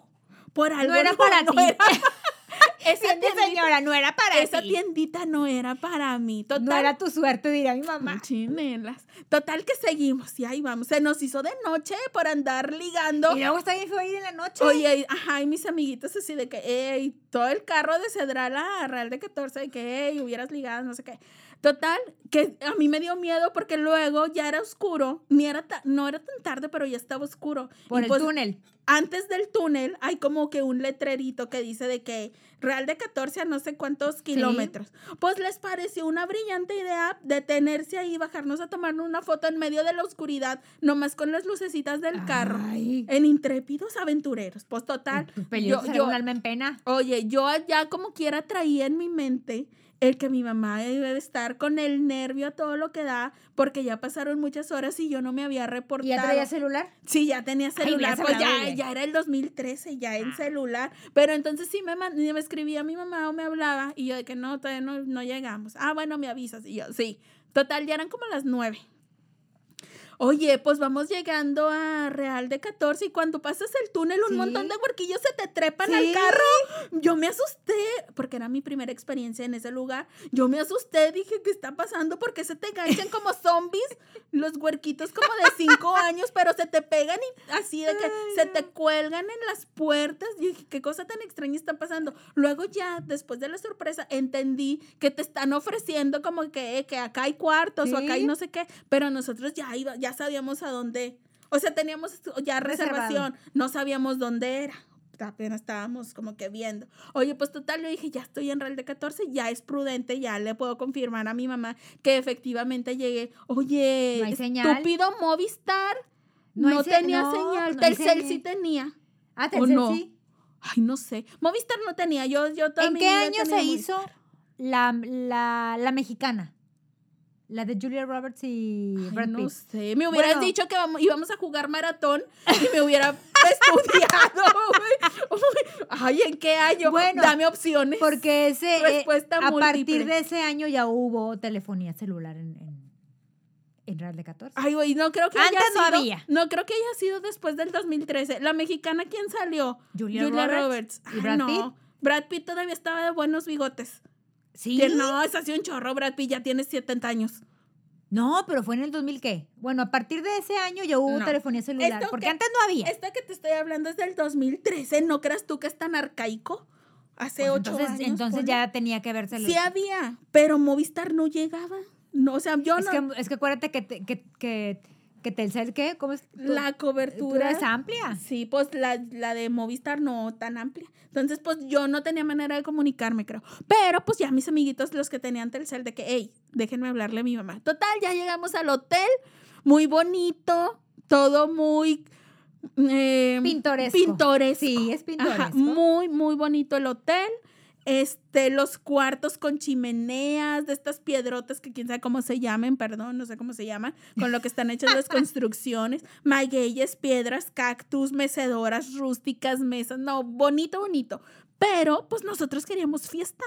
Por algo no era para ti. era- esa, tiendita, señora, no era para esa ti. tiendita no era para mí. Total, No era tu suerte, diría mi mamá. Chinelas. Total que seguimos y ahí vamos. Se nos hizo de noche por andar ligando. Y luego está bien feo ir en la noche. Oye, ajá, y mis amiguitos así de que, ey, todo el carro de Cedral a Real de 14, de que, ey, hubieras ligado, no sé qué. Total, que a mí me dio miedo porque luego ya era oscuro, ni era no era tan tarde, pero ya estaba oscuro. por Y el pues, túnel. Antes del túnel hay como que un letrerito que dice de que Real de 14 a no sé cuántos kilómetros. Pues les pareció una brillante idea detenerse ahí, bajarnos a tomar una foto en medio de la oscuridad, nomás con las lucecitas del carro. Ay. En intrépidos aventureros. Pues total. Yo- yo- un alma en pena. Oye, yo ya como quiera traía en mi mente el que mi mamá debe estar con el nervio a todo lo que da, porque ya pasaron muchas horas y yo no me había ¿Y reportado. ya traía celular? Sí, ya tenía celular, pues ya, ya era el 2013, ya en Ah. celular. Pero entonces sí me, me escribía mi mamá o me hablaba y yo de que no, todavía no, no llegamos. Ah, bueno, me avisas. Y yo, sí. Total, ya eran como las nueve. Oye, pues vamos llegando a Real de 14 y cuando pasas el túnel un Sí. montón de huerquillos se te trepan Sí. al carro. Yo me asusté porque era mi primera experiencia en ese lugar. Yo me asusté, dije, ¿qué está pasando? Porque se te enganchan como zombies los huerquitos como de cinco años, pero se te pegan y así de que se te cuelgan en las puertas. Dije, ¿qué cosa tan extraña está pasando? Luego ya, después de la sorpresa, entendí que te están ofreciendo como que, que acá hay cuartos o acá hay no sé qué, pero nosotros ya iba, ya sabíamos a dónde. O sea, teníamos ya Reservado. reservación, no sabíamos dónde era. Apenas estábamos como que viendo. Oye, pues total, le dije, ya estoy en Real de 14, ya es prudente, ya le puedo confirmar a mi mamá que efectivamente llegué. Oye, No estúpido Movistar, No no, se- tenía no, señal. no hay Telcel sí tenía. Ah, ¿O Telcel no? sí. Ay, no sé. Movistar no tenía. Yo, yo toda ¿En qué año se Movistar. hizo la, la, la mexicana? La de Julia Roberts y Ay, Brad no Pitt. sé. Me hubieras Bueno. dicho que vamos, íbamos a jugar maratón y me hubiera estudiado. Uy, Ay, ¿en qué año? Bueno, Dame opciones. Porque ese, eh, Respuesta a partir de ese año ya hubo telefonía celular en, en, en Real de 14. Ay, güey, no creo que haya Antes no sido- había. No creo que haya sido después del 2013. La mexicana, ¿quién salió? Julia Roberts y Ay, Brad no. Pitt. Brad Pitt todavía estaba de buenos bigotes. Sí. Que no, es así un chorro. Brad Pitt ya tiene 70 años. No, pero fue en el 2000 qué? Bueno, a partir de ese año ya hubo No. telefonía celular, Esto porque que- antes no había. Esta que te estoy hablando es del 2013. ¿No creas tú que es tan arcaico? Hace Pues ocho años. entonces ponle. ya tenía que verse Sí había, pero Movistar no llegaba. No, o sea, yo es, no. que, es que acuérdate que, te- que, que, que Telcel, ¿qué? ¿Cómo es? la cobertura es amplia. Sí, pues la, la de Movistar no tan amplia. Entonces, pues yo no tenía manera de comunicarme, creo. Pero pues ya mis amiguitos, los que tenían Telcel, de que, hey, déjenme hablarle a mi mamá. Total, ya llegamos al hotel, muy bonito, todo muy... eh, Pintoresco. Pintoresco. Sí, es pintoresco. Ajá, muy, muy bonito el hotel. Este, los cuartos con chimeneas, de estas piedrotas que quién sabe cómo se llamen, perdón, no sé cómo se llaman, con lo que están hechas las construcciones, magueyes, piedras, cactus, mecedoras rústicas, mesas, no, bonito, bonito. Pero, pues nosotros queríamos fiesta.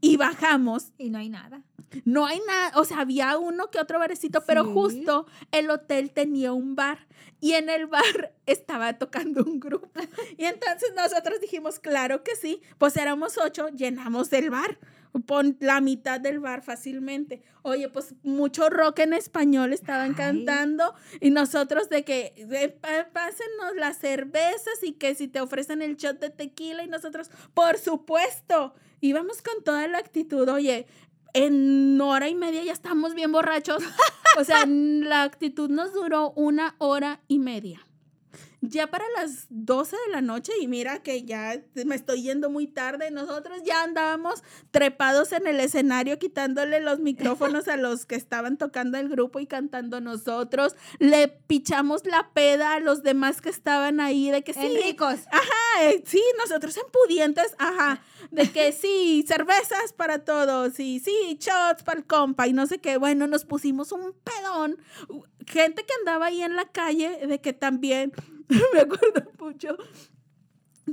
Y bajamos Y no hay nada. no hay nada, o sea, había uno que otro barecito, pero Sí. justo el hotel tenía un bar y en el bar estaba tocando un grupo. Y entonces nosotros dijimos, claro que sí, pues éramos ocho, llenamos el bar, pon la mitad del bar fácilmente. Oye, pues mucho rock en español estaban Ay. cantando y nosotros de que pa- pásenos las cervezas y que si te ofrecen el shot de tequila y nosotros, por supuesto, íbamos con toda la actitud, oye, en hora y media ya estamos bien borrachos. O sea, la actitud nos duró una hora y media. Ya para las 12 de la noche y mira que ya me estoy yendo muy tarde, nosotros ya andábamos trepados en el escenario quitándole los micrófonos a los que estaban tocando el grupo y cantando nosotros, le pichamos la peda a los demás que estaban ahí de que sí, ricos. Ajá, eh, sí, nosotros en pudientes, ajá, de que sí, cervezas para todos y sí, shots para el compa y no sé qué, bueno, nos pusimos un pedón, gente que andaba ahí en la calle de que también me acuerdo mucho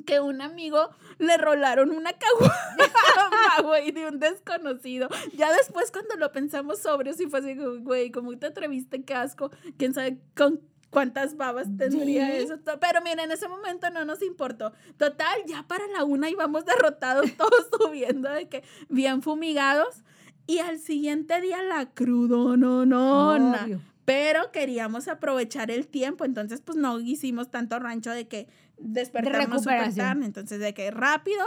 que un amigo le rolaron una caguama, güey, de un desconocido. Ya después cuando lo pensamos sobre, sí fue así, güey, ¿cómo te atreviste? Qué asco. ¿Quién sabe con cuántas babas tendría eso? Pero mira, en ese momento no nos importó. Total, ya para la una íbamos derrotados todos subiendo de que bien fumigados. Y al siguiente día la crudo, no, no, no pero queríamos aprovechar el tiempo, entonces pues no hicimos tanto rancho de que despertarnos súper tarde, entonces de que rápido,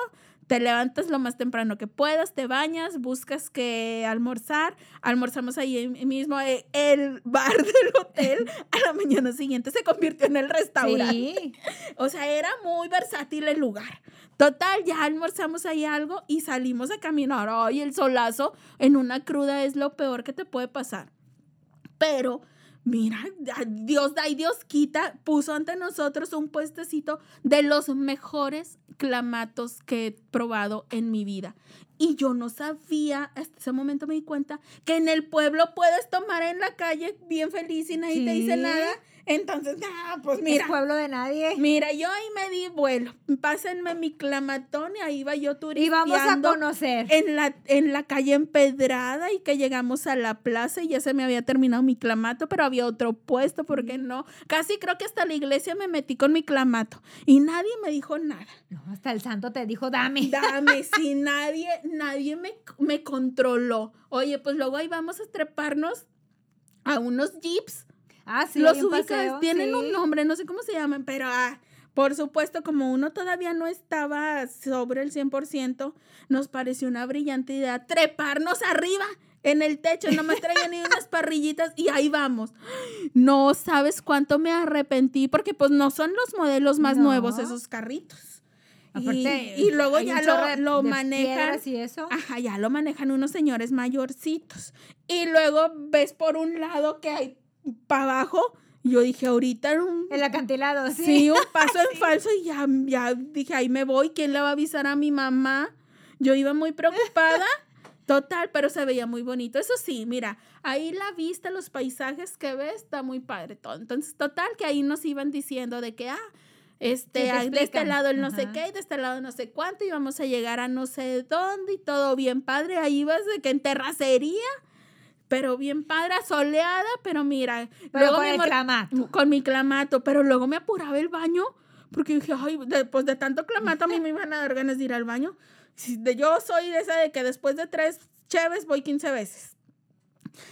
te levantas lo más temprano que puedas, te bañas, buscas que almorzar, almorzamos ahí mismo, eh, el bar del hotel a la mañana siguiente se convirtió en el restaurante. Sí. O sea, era muy versátil el lugar. Total, ya almorzamos ahí algo y salimos a caminar. Ay, el solazo en una cruda es lo peor que te puede pasar. Pero, mira, Dios da y Dios quita, puso ante nosotros un puestecito de los mejores clamatos que he probado en mi vida. Y yo no sabía, hasta ese momento me di cuenta, que en el pueblo puedes tomar en la calle bien feliz y nadie te dice nada. Entonces, ah, pues mira. Es pueblo de nadie. Mira, yo ahí me di vuelo. Pásenme mi clamatón y ahí iba yo turista. Y vamos a conocer. En la, en la calle empedrada y que llegamos a la plaza y ya se me había terminado mi clamato, pero había otro puesto, ¿por qué no? Casi creo que hasta la iglesia me metí con mi clamato y nadie me dijo nada. No, hasta el santo te dijo, dame. Dame, sí, nadie, nadie me, me controló. Oye, pues luego ahí vamos a treparnos a unos jeeps Ah, sí. Los ubicas, tienen un nombre, no sé cómo se llaman, pero ah, por supuesto, como uno todavía no estaba sobre el 100%, nos pareció una brillante idea treparnos arriba en el techo, no me traía ni unas parrillitas y ahí vamos. No sabes cuánto me arrepentí porque pues no son los modelos más nuevos esos carritos. y, luego ya lo, lo manejan. Y eso. Ajá, ya lo manejan unos señores mayorcitos. Y luego ves por un lado que hay para abajo. Yo dije, ahorita un... El acantilado, sí. Sí, un paso en falso y ya, ya dije, ahí me voy. ¿Quién le va a avisar a mi mamá? Yo iba muy preocupada. Total, pero se veía muy bonito. Eso sí, mira, ahí la vista, los paisajes que ves, está muy padre todo. Entonces, total, que ahí nos iban diciendo de que, ah, este, de este lado el no sé qué, y de este lado no sé cuánto, y vamos a llegar a no sé dónde, y todo bien padre. Ahí vas de que en terracería pero bien padre, soleada, pero mira. luego con clamato. Con mi clamato, pero luego me apuraba el baño, porque dije, ay, después de tanto clamato a mí me iban a dar ganas de ir al baño. Yo soy de esa de que después de tres cheves voy 15 veces.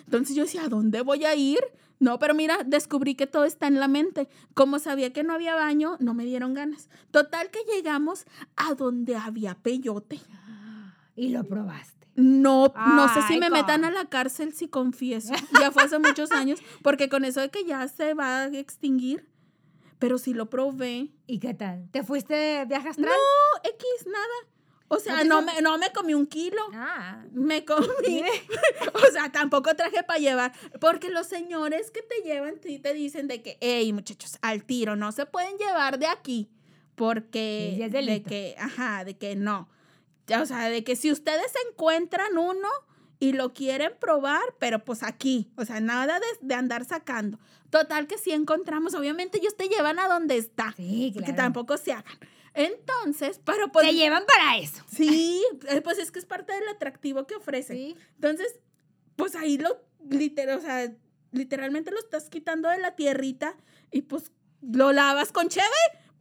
Entonces yo decía, ¿a dónde voy a ir? No, pero mira, descubrí que todo está en la mente. Como sabía que no había baño, no me dieron ganas. Total que llegamos a donde había peyote. Y lo probaste. No, no sé si me metan a la cárcel si confieso. Ya fue hace muchos años, porque con eso de que ya se va a extinguir, pero sí lo probé. ¿Y qué tal? ¿Te fuiste de viaje astral? No, X, nada. O sea, no me, no me comí un kilo. Ah. Me comí. o sea, tampoco traje para llevar. Porque los señores que te llevan sí te dicen de que, hey, muchachos, al tiro, no se pueden llevar de aquí. Porque. de que, ajá, de que no. O sea, de que si ustedes encuentran uno y lo quieren probar, pero pues aquí, o sea, nada de, andar sacando. Total que si encontramos, obviamente ellos te llevan a donde está. Sí, claro. Que tampoco se hagan. Entonces, pero pues... Te llevan para eso. Sí, eh, pues es que es parte del atractivo que ofrecen. Sí. Entonces, pues ahí lo, literal, o sea, literalmente lo estás quitando de la tierrita y pues lo lavas con cheve.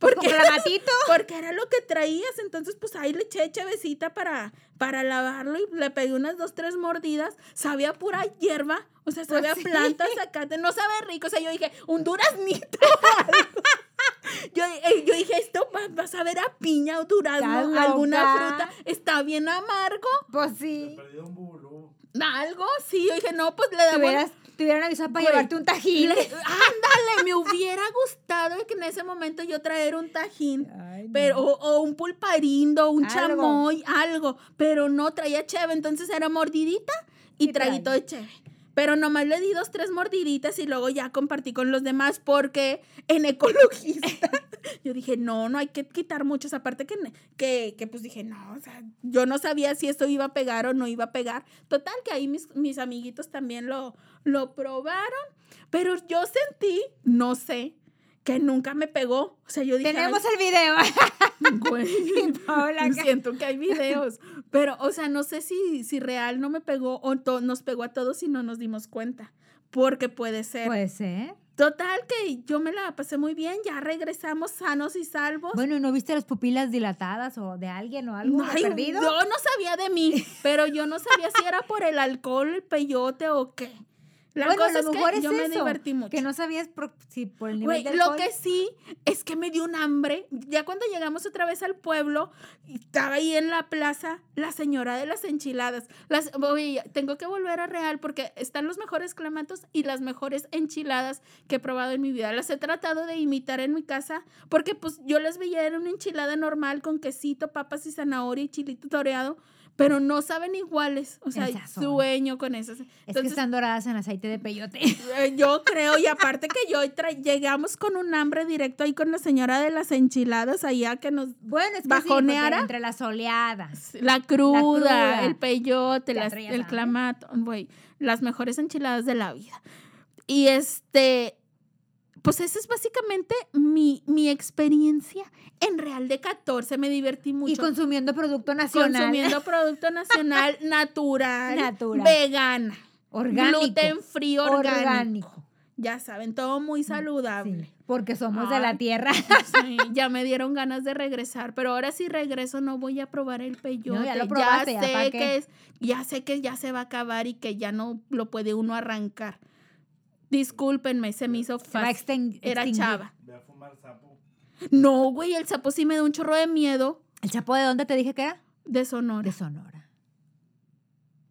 Porque, gatito. Porque era lo que traías. Entonces, pues ahí le eché chavecita para, para lavarlo y le pegué unas dos, tres mordidas. Sabía pura hierba. O sea, pues sabía plantas acá. No sabe rico. O sea, yo dije, un duraznito. yo, eh, yo dije, esto va, a saber a piña o durazno, alguna fruta. Está bien amargo. Pues sí. Algo, sí. Yo dije, no, pues le damos te hubieran avisado para Güey, llevarte un tajín. Le- ándale, me hubiera gustado que en ese momento yo traer un tajín. Ay, no. Pero, o, o un pulparindo, un Algo. chamoy, algo. Pero no traía cheve, entonces era mordidita y traguito de cheve. Pero nomás le di dos, tres mordiditas y luego ya compartí con los demás porque en ecologista yo dije, no, no hay que quitar muchos. Aparte que, que, que pues dije, no, o sea, yo no sabía si esto iba a pegar o no iba a pegar. Total, que ahí mis, mis amiguitos también lo, lo probaron. Pero yo sentí, no sé, que nunca me pegó. O sea, yo dije, Tenemos "Ay, el video. Güey, Paola, siento que hay videos, pero, o sea, no sé si, si real no me pegó o to- nos pegó a todos y no nos dimos cuenta, porque puede ser. Puede ser. Total que yo me la pasé muy bien, ya regresamos sanos y salvos. Bueno, ¿y no viste las pupilas dilatadas o de alguien o algo Ay, perdido? Yo no sabía de mí, pero yo no sabía si era por el alcohol, el peyote o qué. La bueno, cosa a lo es mejor que es yo me divertí mucho. Que no sabías por- si por el nivel de lo que sí es que me dio un hambre. Ya cuando llegamos otra vez al pueblo, estaba ahí en la plaza la señora de las enchiladas. Las, oye, tengo que volver a Real porque están los mejores clamatos y las mejores enchiladas que he probado en mi vida. Las he tratado de imitar en mi casa porque pues yo las veía en una enchilada normal con quesito, papas y zanahoria y chilito toreado. Pero no saben iguales. O sea, sueño con esas. Es que Entonces, están doradas en aceite de peyote. eh, Yo creo, y aparte que yo llegamos con un hambre directo ahí con la señora de las enchiladas allá que nos... Bueno, es que sí, ¿Bajoneara? porque entre las oleadas. La cruda, cruda. el peyote, las- el clamato, güey, las mejores enchiladas de la vida. Y este, pues esa es básicamente mi, mi experiencia en Real de 14. Me divertí mucho. Y consumiendo producto nacional. consumiendo producto nacional natural, Natural. vegana, orgánico. gluten free orgánico. orgánico. Ya saben, todo muy saludable. Sí, porque somos de la tierra. Sí, ya me dieron ganas de regresar, pero ahora si regreso no voy a probar el peyote. ya lo probaste, ya, sé que es, ya sé que ya se va a acabar y que ya no lo puede uno arrancar. Discúlpenme, se me hizo fácil. Era chava. Ve a fumar sapo. No, güey, el sapo sí me da un chorro de miedo. ¿El chapo de dónde te dije que era? De Sonora. De Sonora.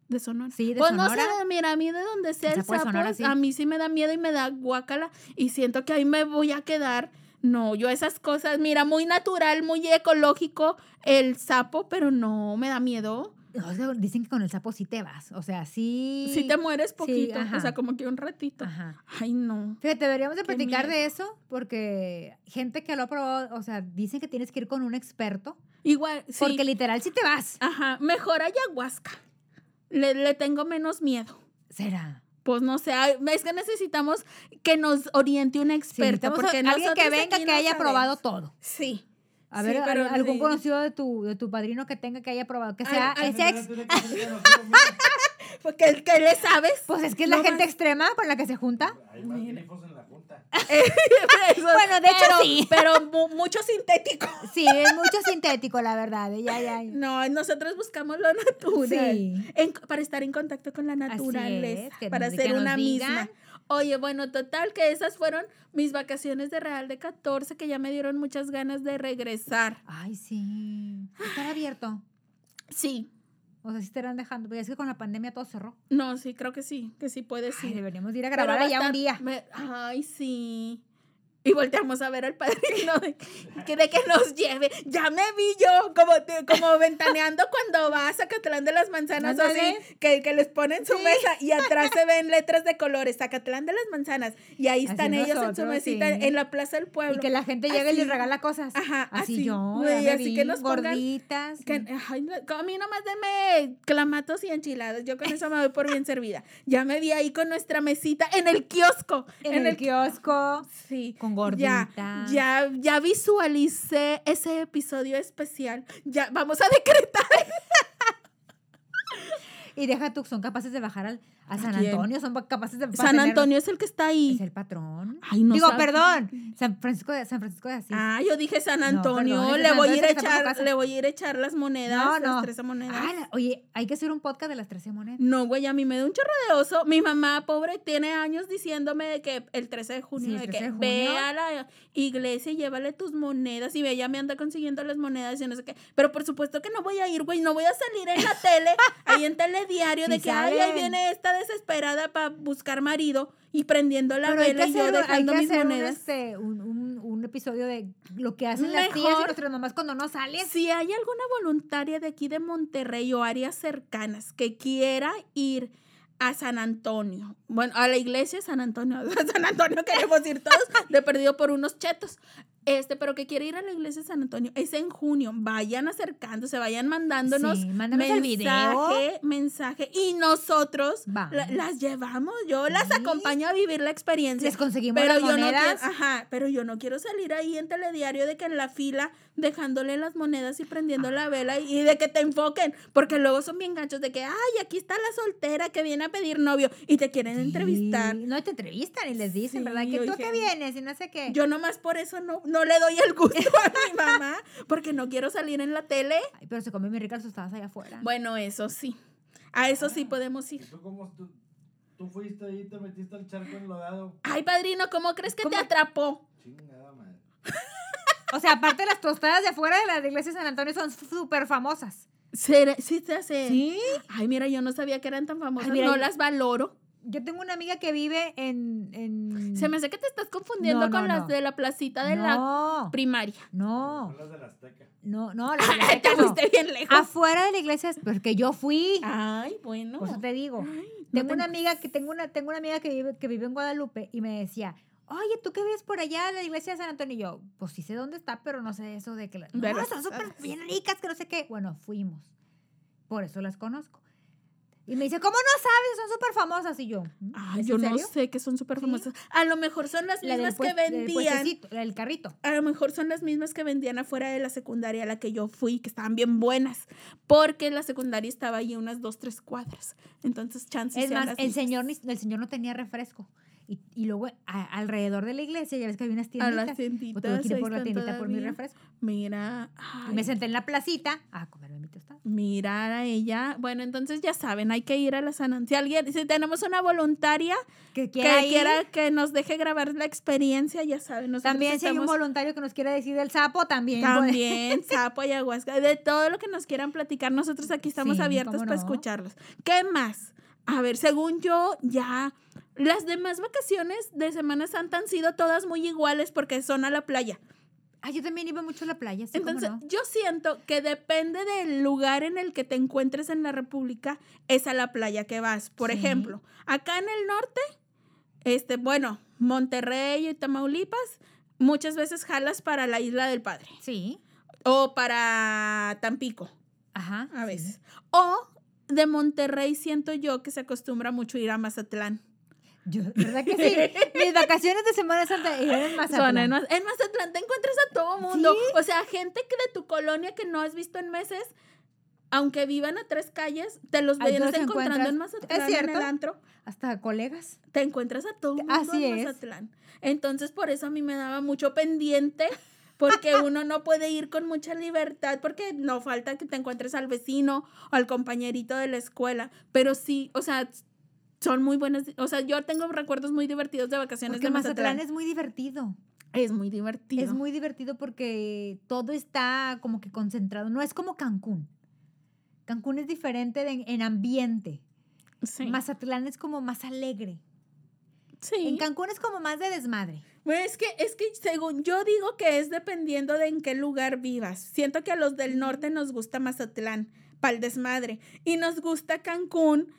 De Sonora. Sí, de pues no Sonora. sé, mira, a mí de donde sea El el sapo de sapo, Sonora, sí. a mí sí me da miedo y me da guácala y siento que ahí me voy a quedar. No, yo esas cosas, mira, muy natural, muy ecológico el sapo, pero no, me da miedo. O sea, dicen que con el sapo sí te vas. O sea, sí. Si te mueres poquito, o sea, como que un ratito. Ajá. Ay, no. Fíjate, deberíamos de platicar miedo. de eso porque gente que lo ha probado, o sea, dicen que tienes que ir con un experto Igual, sí. porque literal sí te vas. Ajá, mejor ayahuasca. Le, le tengo menos miedo. Será. Pues no sé, es que necesitamos que nos oriente un Sí, experto. porque alguien que venga que haya probado todo. Sí. A Sí, ver, pero al- algún sí. conocido de tu, de tu padrino que tenga que haya probado, que Ay, sea, ay, el sex, Porque el que le sabes. pues es que es No la gente extrema con la que se junta. Hay más en la junta. Bueno, de hecho, pero, sí. Pero mu- mucho sintético. Sí, es mucho sintético, la verdad. Ya, ya. No, nosotros buscamos lo natural. Sí. En- para estar en contacto con la Así naturaleza. es, que para ser una digan. misma. Oye, bueno, total, que esas fueron mis vacaciones de Real de 14, que ya me dieron muchas ganas de regresar. Ay, sí. Estar abierto. Sí. O sea, si te estarán dejando. Porque es que con la pandemia todo cerró. No, sí, creo que sí, que sí puede sí. deberíamos de ir a grabar allá un día. me- ay, sí. Y volteamos a ver al padrino de que, de que nos lleve. Ya me vi yo como, como ventaneando cuando va a Zacatlán de las Manzanas, así, Ándale. que, que les ponen su Sí. mesa y atrás se ven letras de colores, Zacatlán de las Manzanas. Y ahí Así están ellos en su mesita sí. en la plaza del pueblo. Y que la gente llegue y Así. les regala cosas. Ajá, Así, así, yo, me así vi, que nos pongan- gorditas. Que, ay, no, a mí nomás deme clamatos y enchiladas. Yo con eso me voy por bien servida. Ya me vi ahí con nuestra mesita en el kiosco. en, el, kiosco. Sí. Con Ya, ya, ya visualicé ese episodio especial. Ya, vamos a decretar. Y deja tú, son capaces de bajar al, a San quién? Antonio, son capaces de... San Antonio es el que está ahí. Es el patrón. Ay, no Digo, sabe. perdón. San Francisco de, San Francisco de Asís. Ah, yo dije San No, Antonio. perdón, le San voy a ir a echar, le voy a ir a echar las monedas, no, no. las 13 monedas. Ah, la- oye, hay que hacer un podcast de las 13 monedas. No, güey, a mí me da un chorro de oso. Mi mamá, pobre, tiene años diciéndome de que el 13 de junio, Sí, de 13 que de ve a la iglesia y llévale tus monedas. Y ella me anda consiguiendo las monedas y no sé qué. Pero por supuesto que no voy a ir, güey. No voy a salir en la tele, ahí en telediario, de Sí que, ay, ahí viene esta de desesperada para buscar marido y prendiendo la Pero vela y yo dejando mis monedas. este, un, un- un episodio de lo que hacen las tías y nuestras mamás cuando no sales. Si hay alguna voluntaria de aquí de Monterrey o áreas cercanas que quiera ir a San Antonio, bueno, a la iglesia de San Antonio, a San Antonio queremos ir todos, de perdido por unos chetos. Este, pero que quiere ir a la iglesia de San Antonio, es en junio. Vayan acercándose, vayan mandándonos Sí, el video. mensaje, mensaje. Y nosotros la- las llevamos. Yo las Sí. acompaño a vivir la experiencia. Les conseguimos Pero las yo no quiero, ajá, pero yo no quiero salir ahí en telediario de que en la fila dejándole las monedas y prendiendo la vela y, y de que te enfoquen, porque luego son bien ganchos de que, ay, aquí está la soltera que viene a pedir novio y te quieren entrevistar. No te entrevistan y les dicen, ¿verdad? Que tú dije, que vienes y no sé qué. Yo nomás por eso no, no le doy el gusto a mi mamá, porque no quiero salir en la tele. Ay, pero se come muy ricas tostadas allá afuera. Bueno, eso sí. A eso sí podemos ¿Y ir. tú cómo tú, tú fuiste ahí, te metiste al charco enlodado? Ay, padrino, ¿cómo crees que te atrapó? Chingada madre. O sea, aparte las tostadas de afuera de la iglesia de San Antonio son súper famosas. ¿Será- ¿Sí te hace? Sí. Ay, mira, yo no sabía que eran tan famosas. mira, no yo- las valoro. Yo tengo una amiga que vive en... en... Se me hace que te estás confundiendo No, no, con las de la placita de la primaria. no, Son las de la Azteca. no, no, la, la- te no. fuiste bien lejos. Afuera de la iglesia, es porque yo fui. Ay, bueno. Por eso te digo. Ay, Tengo te- una amiga que tengo una tengo una amiga que vive que vive en Guadalupe y me decía, "Oye, ¿tú qué vives por allá en la iglesia de San Antonio?" Y yo, "Pues sí sé dónde está, pero no sé eso de que la- De no, las son súper bien ricas, que no sé qué." Bueno, fuimos. Por eso las conozco. Y me dice, "¿Cómo no sabes? Son súper famosas." Y yo, "¿Mm? Ay, ¿es yo no serio?" sé que son súper Sí. famosas. A lo mejor son las La mismas que vendían. del carrito. A lo mejor son las mismas que vendían afuera de la secundaria a la que yo fui, que estaban bien buenas. Porque la secundaria estaba ahí unas dos, tres cuadras. Entonces, chances Es más, el mismas. señor, el señor no tenía refresco. Y, y luego a- alrededor de la iglesia, ya ves que había unas A tienditas. las Pues tienditas. tuve que ir por la tiendita por mi refresco. Mira. Y ay, me senté en la placita a comerme mi tostada. mirar a ella. Bueno, entonces ya saben, hay que ir a la San. Si alguien, si tenemos una voluntaria Que que quiera ir. quiera que nos deje grabar la experiencia, ya saben. También si hay un estamos- voluntario que nos quiera decir del sapo, también. También, sapo, ayahuasca, de todo lo que nos quieran platicar, nosotros aquí estamos Sí, abiertos cómo para no. escucharlos. ¿Qué más? A ver, según yo, ya las demás vacaciones de Semana Santa han sido todas muy iguales porque son a la playa. Ah, yo también iba mucho a la playa, sí, Entonces, no. yo siento que depende del lugar en el que te encuentres en la República, es a la playa que vas. Por Sí. ejemplo, acá en el norte, este, bueno, Monterrey y Tamaulipas, muchas veces jalas para la Isla del Padre Sí. o para Tampico, Ajá. a sí. veces. O de Monterrey siento yo que se acostumbra mucho ir a Mazatlán. Yo, ¿Verdad que sí? Mis vacaciones de Semana Santa eran en Mazatlán. Son en, Maz- en Mazatlán te encuentras a todo mundo. Sí. O sea, gente que de tu colonia que no has visto en meses, aunque vivan a tres calles, te los los encontrando en. Mazatlán, ¿Es en cierto? el antro. Hasta colegas. Te encuentras a todo mundo Así en es. Mazatlán. Entonces, por eso a mí me daba mucho pendiente. Porque uno no puede ir con mucha libertad, porque no falta que te encuentres al vecino o al compañerito de la escuela. Pero sí, o sea, son muy buenas. O sea, yo tengo recuerdos muy divertidos de vacaciones Porque de Mazatlán Mazatlán. es muy divertido. Es muy divertido. Es muy divertido porque todo está como que concentrado. No es como Cancún. Cancún es diferente de- en ambiente. Sí. Mazatlán es como más alegre. sí. En Cancún es como más de desmadre. Bueno, es que, es que según yo digo que es dependiendo de en qué lugar vivas. Siento que a los del norte nos gusta Mazatlán para el desmadre y nos gusta Cancún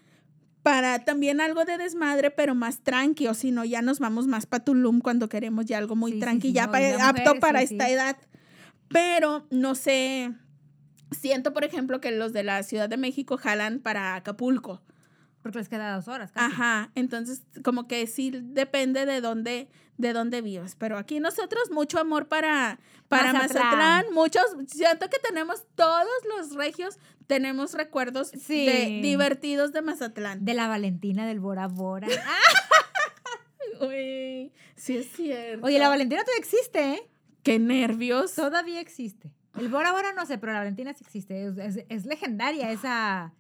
para también algo de desmadre, pero más tranqui, o si no, ya nos vamos más para Tulum cuando queremos ya algo muy Sí, tranqui, sí, ya no, apto mujer, para sí, esta edad. Pero no sé, siento por ejemplo que los de la Ciudad de México jalan para Acapulco. Porque les queda dos horas. Casi. Ajá, entonces como que sí depende de dónde, de dónde vivas. Pero aquí nosotros mucho amor para, para Mazatlán. Mazatlán. muchos, siento que tenemos todos los regios, tenemos recuerdos Sí. de, divertidos de Mazatlán. De la Valentina del Bora Bora. Uy, sí es cierto. Oye, la Valentina todavía existe, ¿eh? Qué nervios. Todavía existe. El Bora Bora no sé, pero la Valentina sí existe. Es, es- es legendaria esa,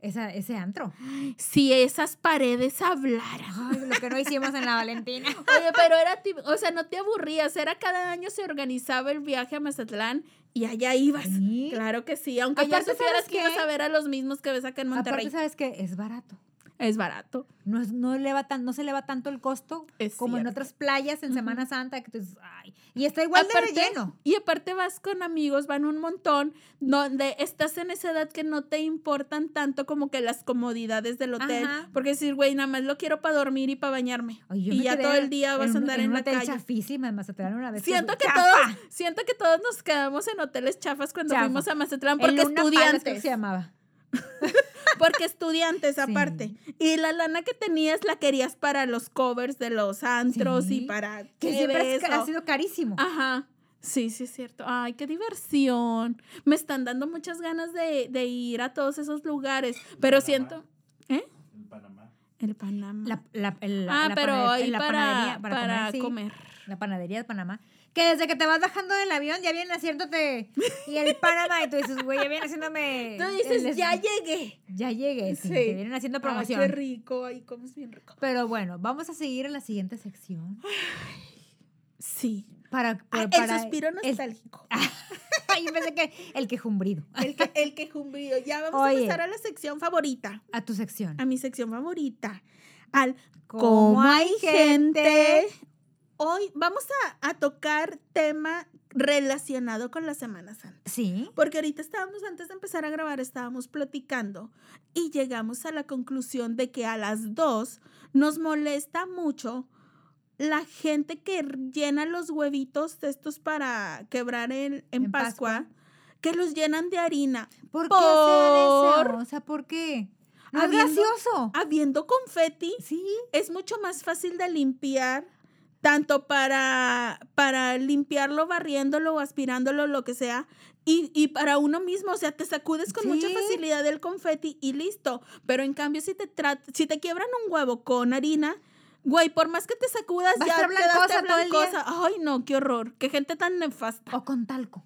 esa, ese antro. Si esas paredes hablaran. Ay, lo que no hicimos en la Valentina. Oye, pero era, o sea, no te aburrías, era cada año se organizaba el viaje a Mazatlán y allá ibas. Sí. Claro que sí, aunque ya Aparte, supieras ¿sabes que ibas a ver a los mismos que ves acá en Monterrey. Aparte, ¿sabes qué? Es barato. Es barato. No, es- no, eleva tan, no se eleva tanto el costo Es como en otras playas en. Semana Santa. Que tú dices, ay, y está igual Aparte- de lleno. Y aparte vas con amigos, van un montón, donde estás en esa edad que no te importan tanto como que las comodidades del hotel. Ajá. Porque decir, güey, nada más lo quiero para dormir y para bañarme. Y ya todo el día vas a andar en, en, la hotel calle. chafísima en Mazatlán una vez. Siento que, ¡Chafa! todos, siento que todos nos quedamos en hoteles chafas cuando Chafa. fuimos a Mazatlán porque creo que estudiantes. se llamaba. Porque estudiantes Sí. aparte. Y la lana que tenías la querías para los covers de los antros Sí. y para Que siempre es- ha sido carísimo. Ajá. Sí, sí, es cierto. Ay, qué diversión. Me están dando muchas ganas de, de ir a todos esos lugares. Pero Panamá. siento. ¿Eh? En Panamá. El Panamá. La, la- el- ah, la pero la para, para, sí. comer. La panadería de Panamá. Que desde que te vas bajando del avión ya vienen haciéndote. Y el Panamá, y tú dices, güey, ya viene haciéndome. Tú dices, el- ya llegué. Ya llegué, sí. Sí. Te vienen haciendo Ay, promoción. qué rico. Ahí comes bien rico. Pero bueno, vamos a seguir en la siguiente sección. Sí. Para, Ah, por- el para suspiro el- nostálgico. Yo pensé que el quejumbrido. El que, el quejumbrío. Ya vamos Oye. a pasar a la sección favorita. A tu sección. A mi sección favorita. Al ¿Cómo hay gente? Hoy vamos a, a tocar tema relacionado con la Semana Santa. Sí. Porque ahorita estábamos, antes de empezar a grabar, estábamos platicando y llegamos a la conclusión de que a las dos nos molesta mucho la gente que llena los huevitos de estos para quebrar en, en, En Pascua, Pascua. que los llenan de harina. ¿Por qué hacen eso? O sea, ¿por qué? No es Habiendo- gracioso. Habiendo confeti, Sí. es mucho más fácil de limpiar, tanto para, para limpiarlo, barriéndolo o aspirándolo, lo que sea, y, y para uno mismo, o sea, te sacudes con mucha facilidad el confeti y listo. Pero en cambio, si te, si te quiebran un huevo con harina, güey, por más que te sacudas, Va ya quedaste blancosa todo el día. blancosa. Ay, no, qué horror. Qué gente tan nefasta. O con talco.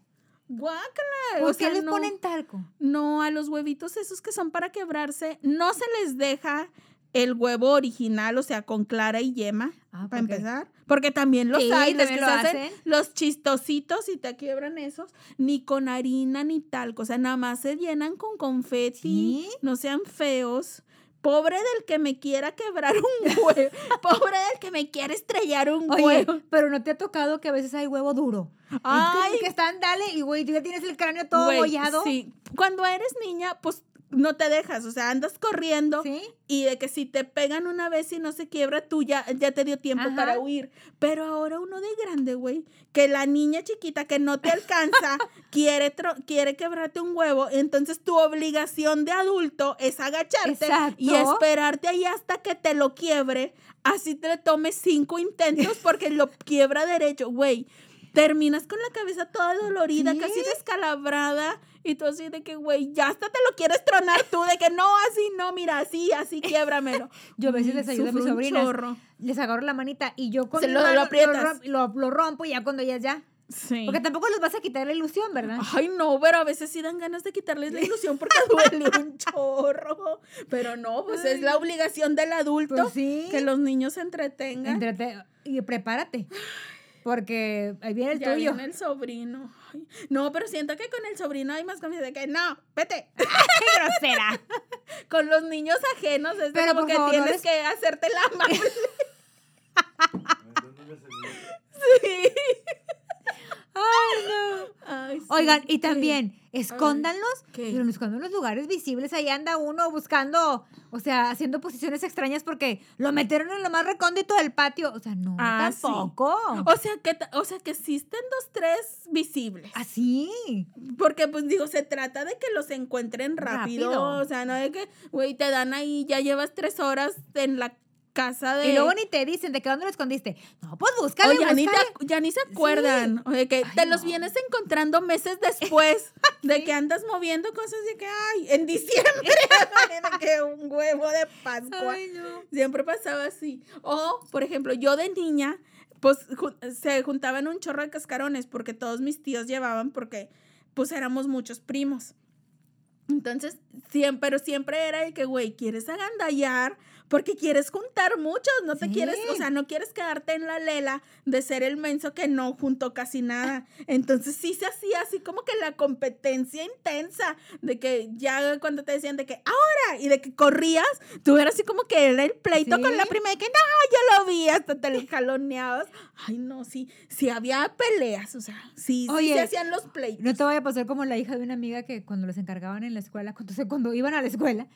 Guácala. ¿Por o sea, qué les no. ponen talco? No, a los huevitos esos que son para quebrarse, no se les deja el huevo original, o sea, con clara y yema, Ah, para empezar. Porque también los Sí, hay, los también que lo hacen hacen. los chistositos y te quiebran esos, ni con harina ni talco, o sea, nada más se llenan con confeti, Sí. no sean feos. Pobre del que me quiera quebrar un huevo. Pobre del que me quiera estrellar un Oye, huevo. pero ¿no te ha tocado que a veces hay huevo duro? Es que- Ay, que, están, dale, y güey, tú ya tienes el cráneo todo bollado. Sí, cuando eres niña, pues no te dejas, o sea, andas corriendo ¿Sí? y de que si te pegan una vez y no se quiebra, tú ya, ya te dio tiempo Ajá. para huir. Pero ahora uno de grande, güey, que la niña chiquita que no te alcanza quiere, tro- quiere quebrarte un huevo, entonces tu obligación de adulto es agacharte Exacto. y esperarte ahí hasta que te lo quiebre. Así te tomes cinco intentos porque lo quiebra derecho, güey. Terminas con la cabeza toda dolorida, Sí. casi descalabrada. Y tú así de que, güey, ya hasta te lo quieres tronar tú, de que no, así no, mira, así, así, quiébramelo. Yo a veces les ayudo a mis sobrinas. chorro. Les agarro la manita y yo con Se mi lo- lo mano rom- lo, lo rompo y ya cuando ya ya. Sí. Porque tampoco les vas a quitar la ilusión, ¿verdad? Ay, no, pero a veces sí dan ganas de quitarles la ilusión porque duele un chorro. Pero no, pues es la obligación del adulto Pues sí. que los niños se entretengan. Entrete- y prepárate. Porque ahí viene el ya tuyo. viene el sobrino. Ay, no, pero siento que con el sobrino hay más confianza de que no, vete. ¡Qué grosera! Con los niños ajenos es Pero, como que favor, no tienes que hacerte la amable. Sí. ¡Ay, no! Ay, sí. Oigan, y también, escóndanlos, ¿Qué? pero escondan en los lugares visibles. Ahí anda uno buscando, o sea, haciendo posiciones extrañas porque lo metieron en lo más recóndito del patio. O sea, no, Ah, sí. tampoco. O sea que, o sea que existen dos, tres visibles. Así. Porque, pues, digo, se trata de que los encuentren rápido. Rápido. O sea, no de que, güey, te dan ahí, ya llevas tres horas en la casa de... Y luego ni te dicen de que dónde lo escondiste. No, pues búscale, ya, ni te ya ni se acuerdan. O de que Ay, te los no. vienes encontrando meses después de que andas moviendo cosas de que, ay, en diciembre, que un huevo de Pascua. Ay, no. Siempre pasaba así. O, por ejemplo, yo de niña, pues ju- se juntaban un chorro de cascarones porque todos mis tíos llevaban porque pues éramos muchos primos. Entonces, siempre, pero siempre era de que, güey, ¿quieres agandallar? Porque quieres juntar muchos, no te Sí. quieres, o sea, no quieres quedarte en la lela de ser el menso que no juntó casi nada. Entonces sí se hacía así como que la competencia intensa de que ya cuando te decían de que ahora y de que corrías, tú eras así como que era el pleito con la Sí. primera de que no, yo lo vi, hasta te le jaloneabas. Ay, no, sí, sí había peleas, o sea, sí, sí Oye, se hacían los pleitos. No te vaya a pasar como la hija de una amiga que cuando les encargaban en la escuela, cuando, se- cuando iban a la escuela,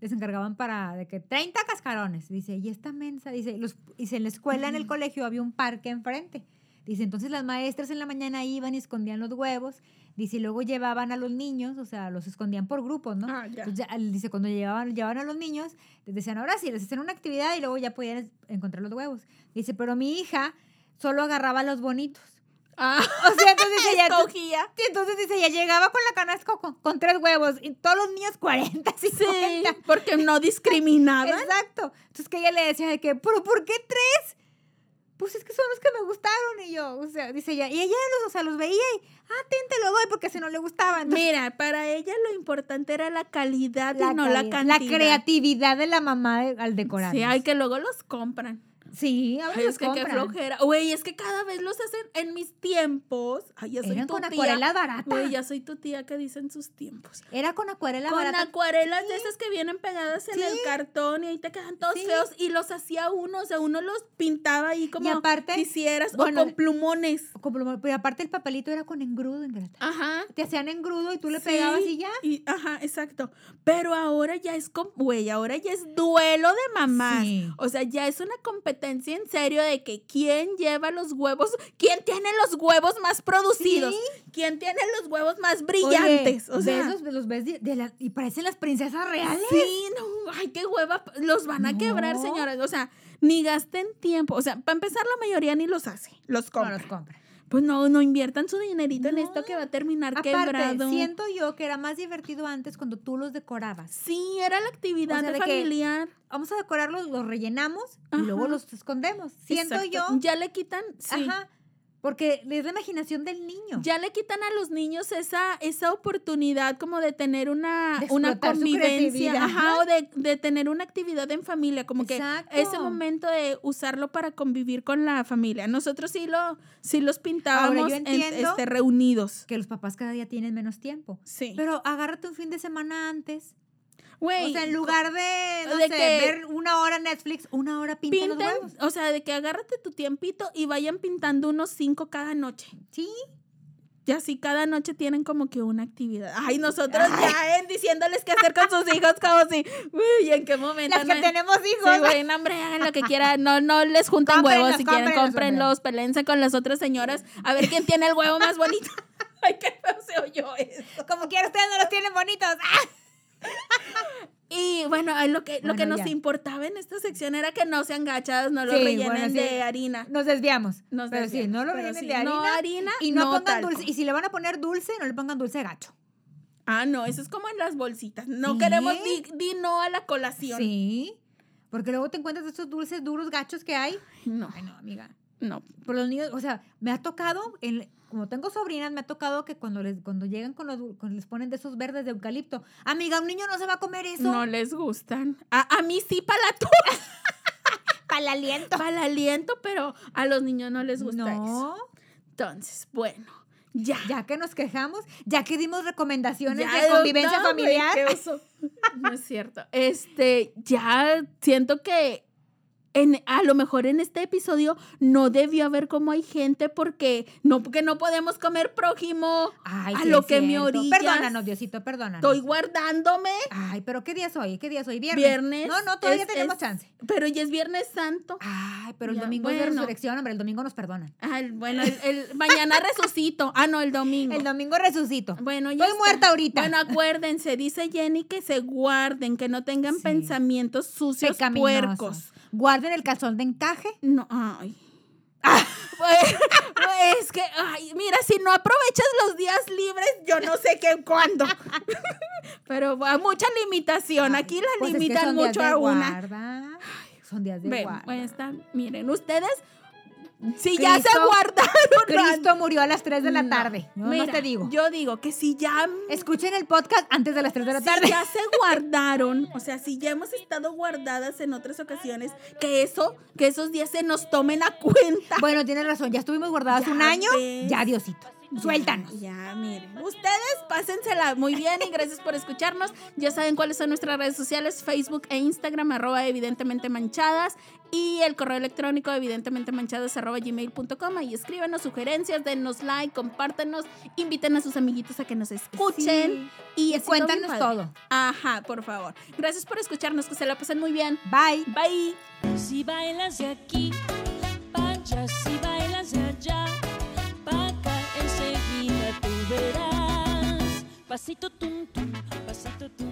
les encargaban para de que 30 cascarones. Dice, y esta mensa, dice, los, dice, en la escuela, en el colegio había un parque enfrente. Dice, entonces las maestras en la mañana iban y escondían los huevos. Dice, y luego llevaban a los niños, o sea, los escondían por grupos, ¿no? Ah, ya. Entonces, ya, dice, cuando llevaban, llevaban a los niños, les decían, ahora sí, les hacían una actividad y luego ya podían encontrar los huevos. Dice, pero mi hija solo agarraba los bonitos. Ah, O sea, entonces ella, escogía. Sí, entonces dice, ella llegaba con la canasta con, con tres huevos y todos los niños 40, 50. Sí, porque no discriminaban. Exacto. Entonces que ella le decía de que, ¿pero por qué tres? Pues es que son los que me gustaron y yo, o sea, dice ella, y ella los, o sea, los veía y, ah, ten, te lo doy porque si no le gustaba. Entonces, Mira, para ella lo importante era la calidad y la, no la cantidad. la creatividad de la mamá de- al decorar. Sí, hay que luego los compran. Sí, ahora Ay, los es que qué flojera. Güey, es que cada vez los hacen en mis tiempos. Ay, ya soy Eran tu con tía. acuarelas baratas. Güey, ya soy tu tía que dicen sus tiempos. Era con acuarela Con barata. acuarelas de esas que vienen pegadas en Sí. el cartón y ahí te quedan todos Sí. feos y los hacía uno, o sea, uno los pintaba ahí como aparte, quisieras bueno, o con plumones. Como- Pero aparte el papelito era con engrudo, Ingrata. Ajá. Te hacían engrudo y tú le pegabas y ya. y- ajá, exacto. Pero ahora ya es, güey, ahora ya es duelo de mamás. Sí. O sea, ya es una competencia en serio de que quién lleva los huevos, quién tiene los huevos más producidos, quién tiene los huevos más brillantes. Oye, o sea, de esos los ves de, de la- y parecen las princesas reales. sí, no, ay, qué hueva, los van a quebrar, No. señoras. O sea, ni gasten tiempo. O sea, para empezar, la mayoría ni los hace, los No compra. los compra. Pues no, no inviertan su dinerito en esto que va a terminar Aparte, quebrado. siento yo que era más divertido antes cuando tú los decorabas. Sí, era la actividad O sea, de de que- familiar. Vamos a decorarlos, los rellenamos y luego los escondemos. Siento Exacto. yo. Ya le quitan, sí. Ajá. Porque es la imaginación del niño. Ya le quitan a los niños esa, esa oportunidad como de tener una, De una convivencia, o de, de tener una actividad en familia, como Exacto. que ese momento de usarlo para convivir con la familia. Nosotros sí lo, sí los pintábamos en- este, reunidos. Que los papás cada día tienen menos tiempo. Sí. Pero agárrate un fin de semana antes. Güey, o sea, en lugar de, no de sé, que- ver una hora Netflix, una hora pinta los pinten, huevos. o sea, de que agárrate tu tiempito y vayan pintando unos cinco cada noche. Sí. Y así cada noche tienen como que una actividad. Ay, nosotros Ay. ya en diciéndoles qué hacer con sus hijos, como si, uy, ¿en qué momento? Las que no? tenemos hijos. Sí, güey, no, hombre, hagan lo que quieran. No, no les junten Cómprenlos, huevos. Si quieren, cómprenlos, pelense con las otras señoras. A ver quién tiene el huevo más bonito. Ay, qué feo se oyó eso. Como quiera, ustedes no los tienen bonitos. ¡Ah! Y bueno, lo que, lo que nos ya. importaba en esta sección era que no sean gachadas, no lo Sí, rellenen bueno, sí. de harina. Nos desviamos. Nos pero sí, no lo rellenen sí, de harina. No harina y no, pongan talco. dulce. Y si le van a poner dulce, no le pongan dulce gacho. Ah, no, eso es como en las bolsitas. No queremos di, di no a la colación. Sí. Porque luego te encuentras estos dulces duros gachos que hay. No, Ay, no, amiga. no. Por los niños, o sea, me ha tocado, en- como tengo sobrinas, me ha tocado que cuando les, cuando llegan con los, cuando les ponen de esos verdes de eucalipto, amiga, un niño no se va a comer eso. No les gustan. A, a mí sí para la para el aliento. para el aliento, pero a los niños no les gusta eso. No, Entonces, bueno, ya. ya que nos quejamos, ya que dimos recomendaciones Ya, de convivencia no, familiar. No es cierto. Este, ya siento que en, a lo mejor en este episodio no debió haber como hay gente porque no, porque no podemos comer prójimo. Ay, a sí lo que me orillas. Perdónanos, Diosito, perdónanos. Estoy guardándome. Ay, pero ¿qué día es hoy? ¿Qué día es hoy? Viernes. Viernes. No, no, todavía es- tenemos es- chance. Pero ya es Viernes Santo. Ay, pero el Ya, domingo es bueno. resurrección, hombre, el domingo nos perdonan. Ah, el- bueno, el, el- mañana resucito. Ah, no, el domingo. El domingo resucito. Bueno, ya Estoy está. muerta ahorita. Bueno, acuérdense, dice Jenny que se guarden, que no tengan Sí. pensamientos sucios, puercos. Guarden el calzón de encaje. No, ay. Pues, pues, es que, ay, mira, si no aprovechas los días libres, yo no sé qué cuándo. Pero a mucha limitación. Aquí la Pues es que limitan mucho a una. guarda. Son días de Ven, guarda. pues está, miren, ustedes Si ya se guardaron. Cristo murió a las 3 de la tarde. No, Mira, no te digo. Yo digo que si ya Escuchen el podcast antes de las 3 de la si tarde. ya se guardaron, o sea, si ya hemos estado guardadas en otras ocasiones, que eso, que esos días se nos tomen a cuenta. Bueno, tienes razón. Ya estuvimos guardadas Ya un año. ves. Ya, Diosito. Suéltanos. Ya, ya, miren. Ustedes pásensela muy bien y gracias por escucharnos. Ya saben cuáles son nuestras redes sociales, Facebook e Instagram, arroba evidentemente manchadas. Y el correo electrónico evidentemente manchadas arroba gmail.com. Ahí escríbanos sugerencias, denos like, compártanos, inviten a sus amiguitos a que nos escuchen. Y Cuéntanos todo. Ajá, por favor. Gracias por escucharnos, que se la pasen muy bien. Bye. Bye. Si bailas de aquí, pancha, si bailas de allá, Pasito tum tum, pasito tum.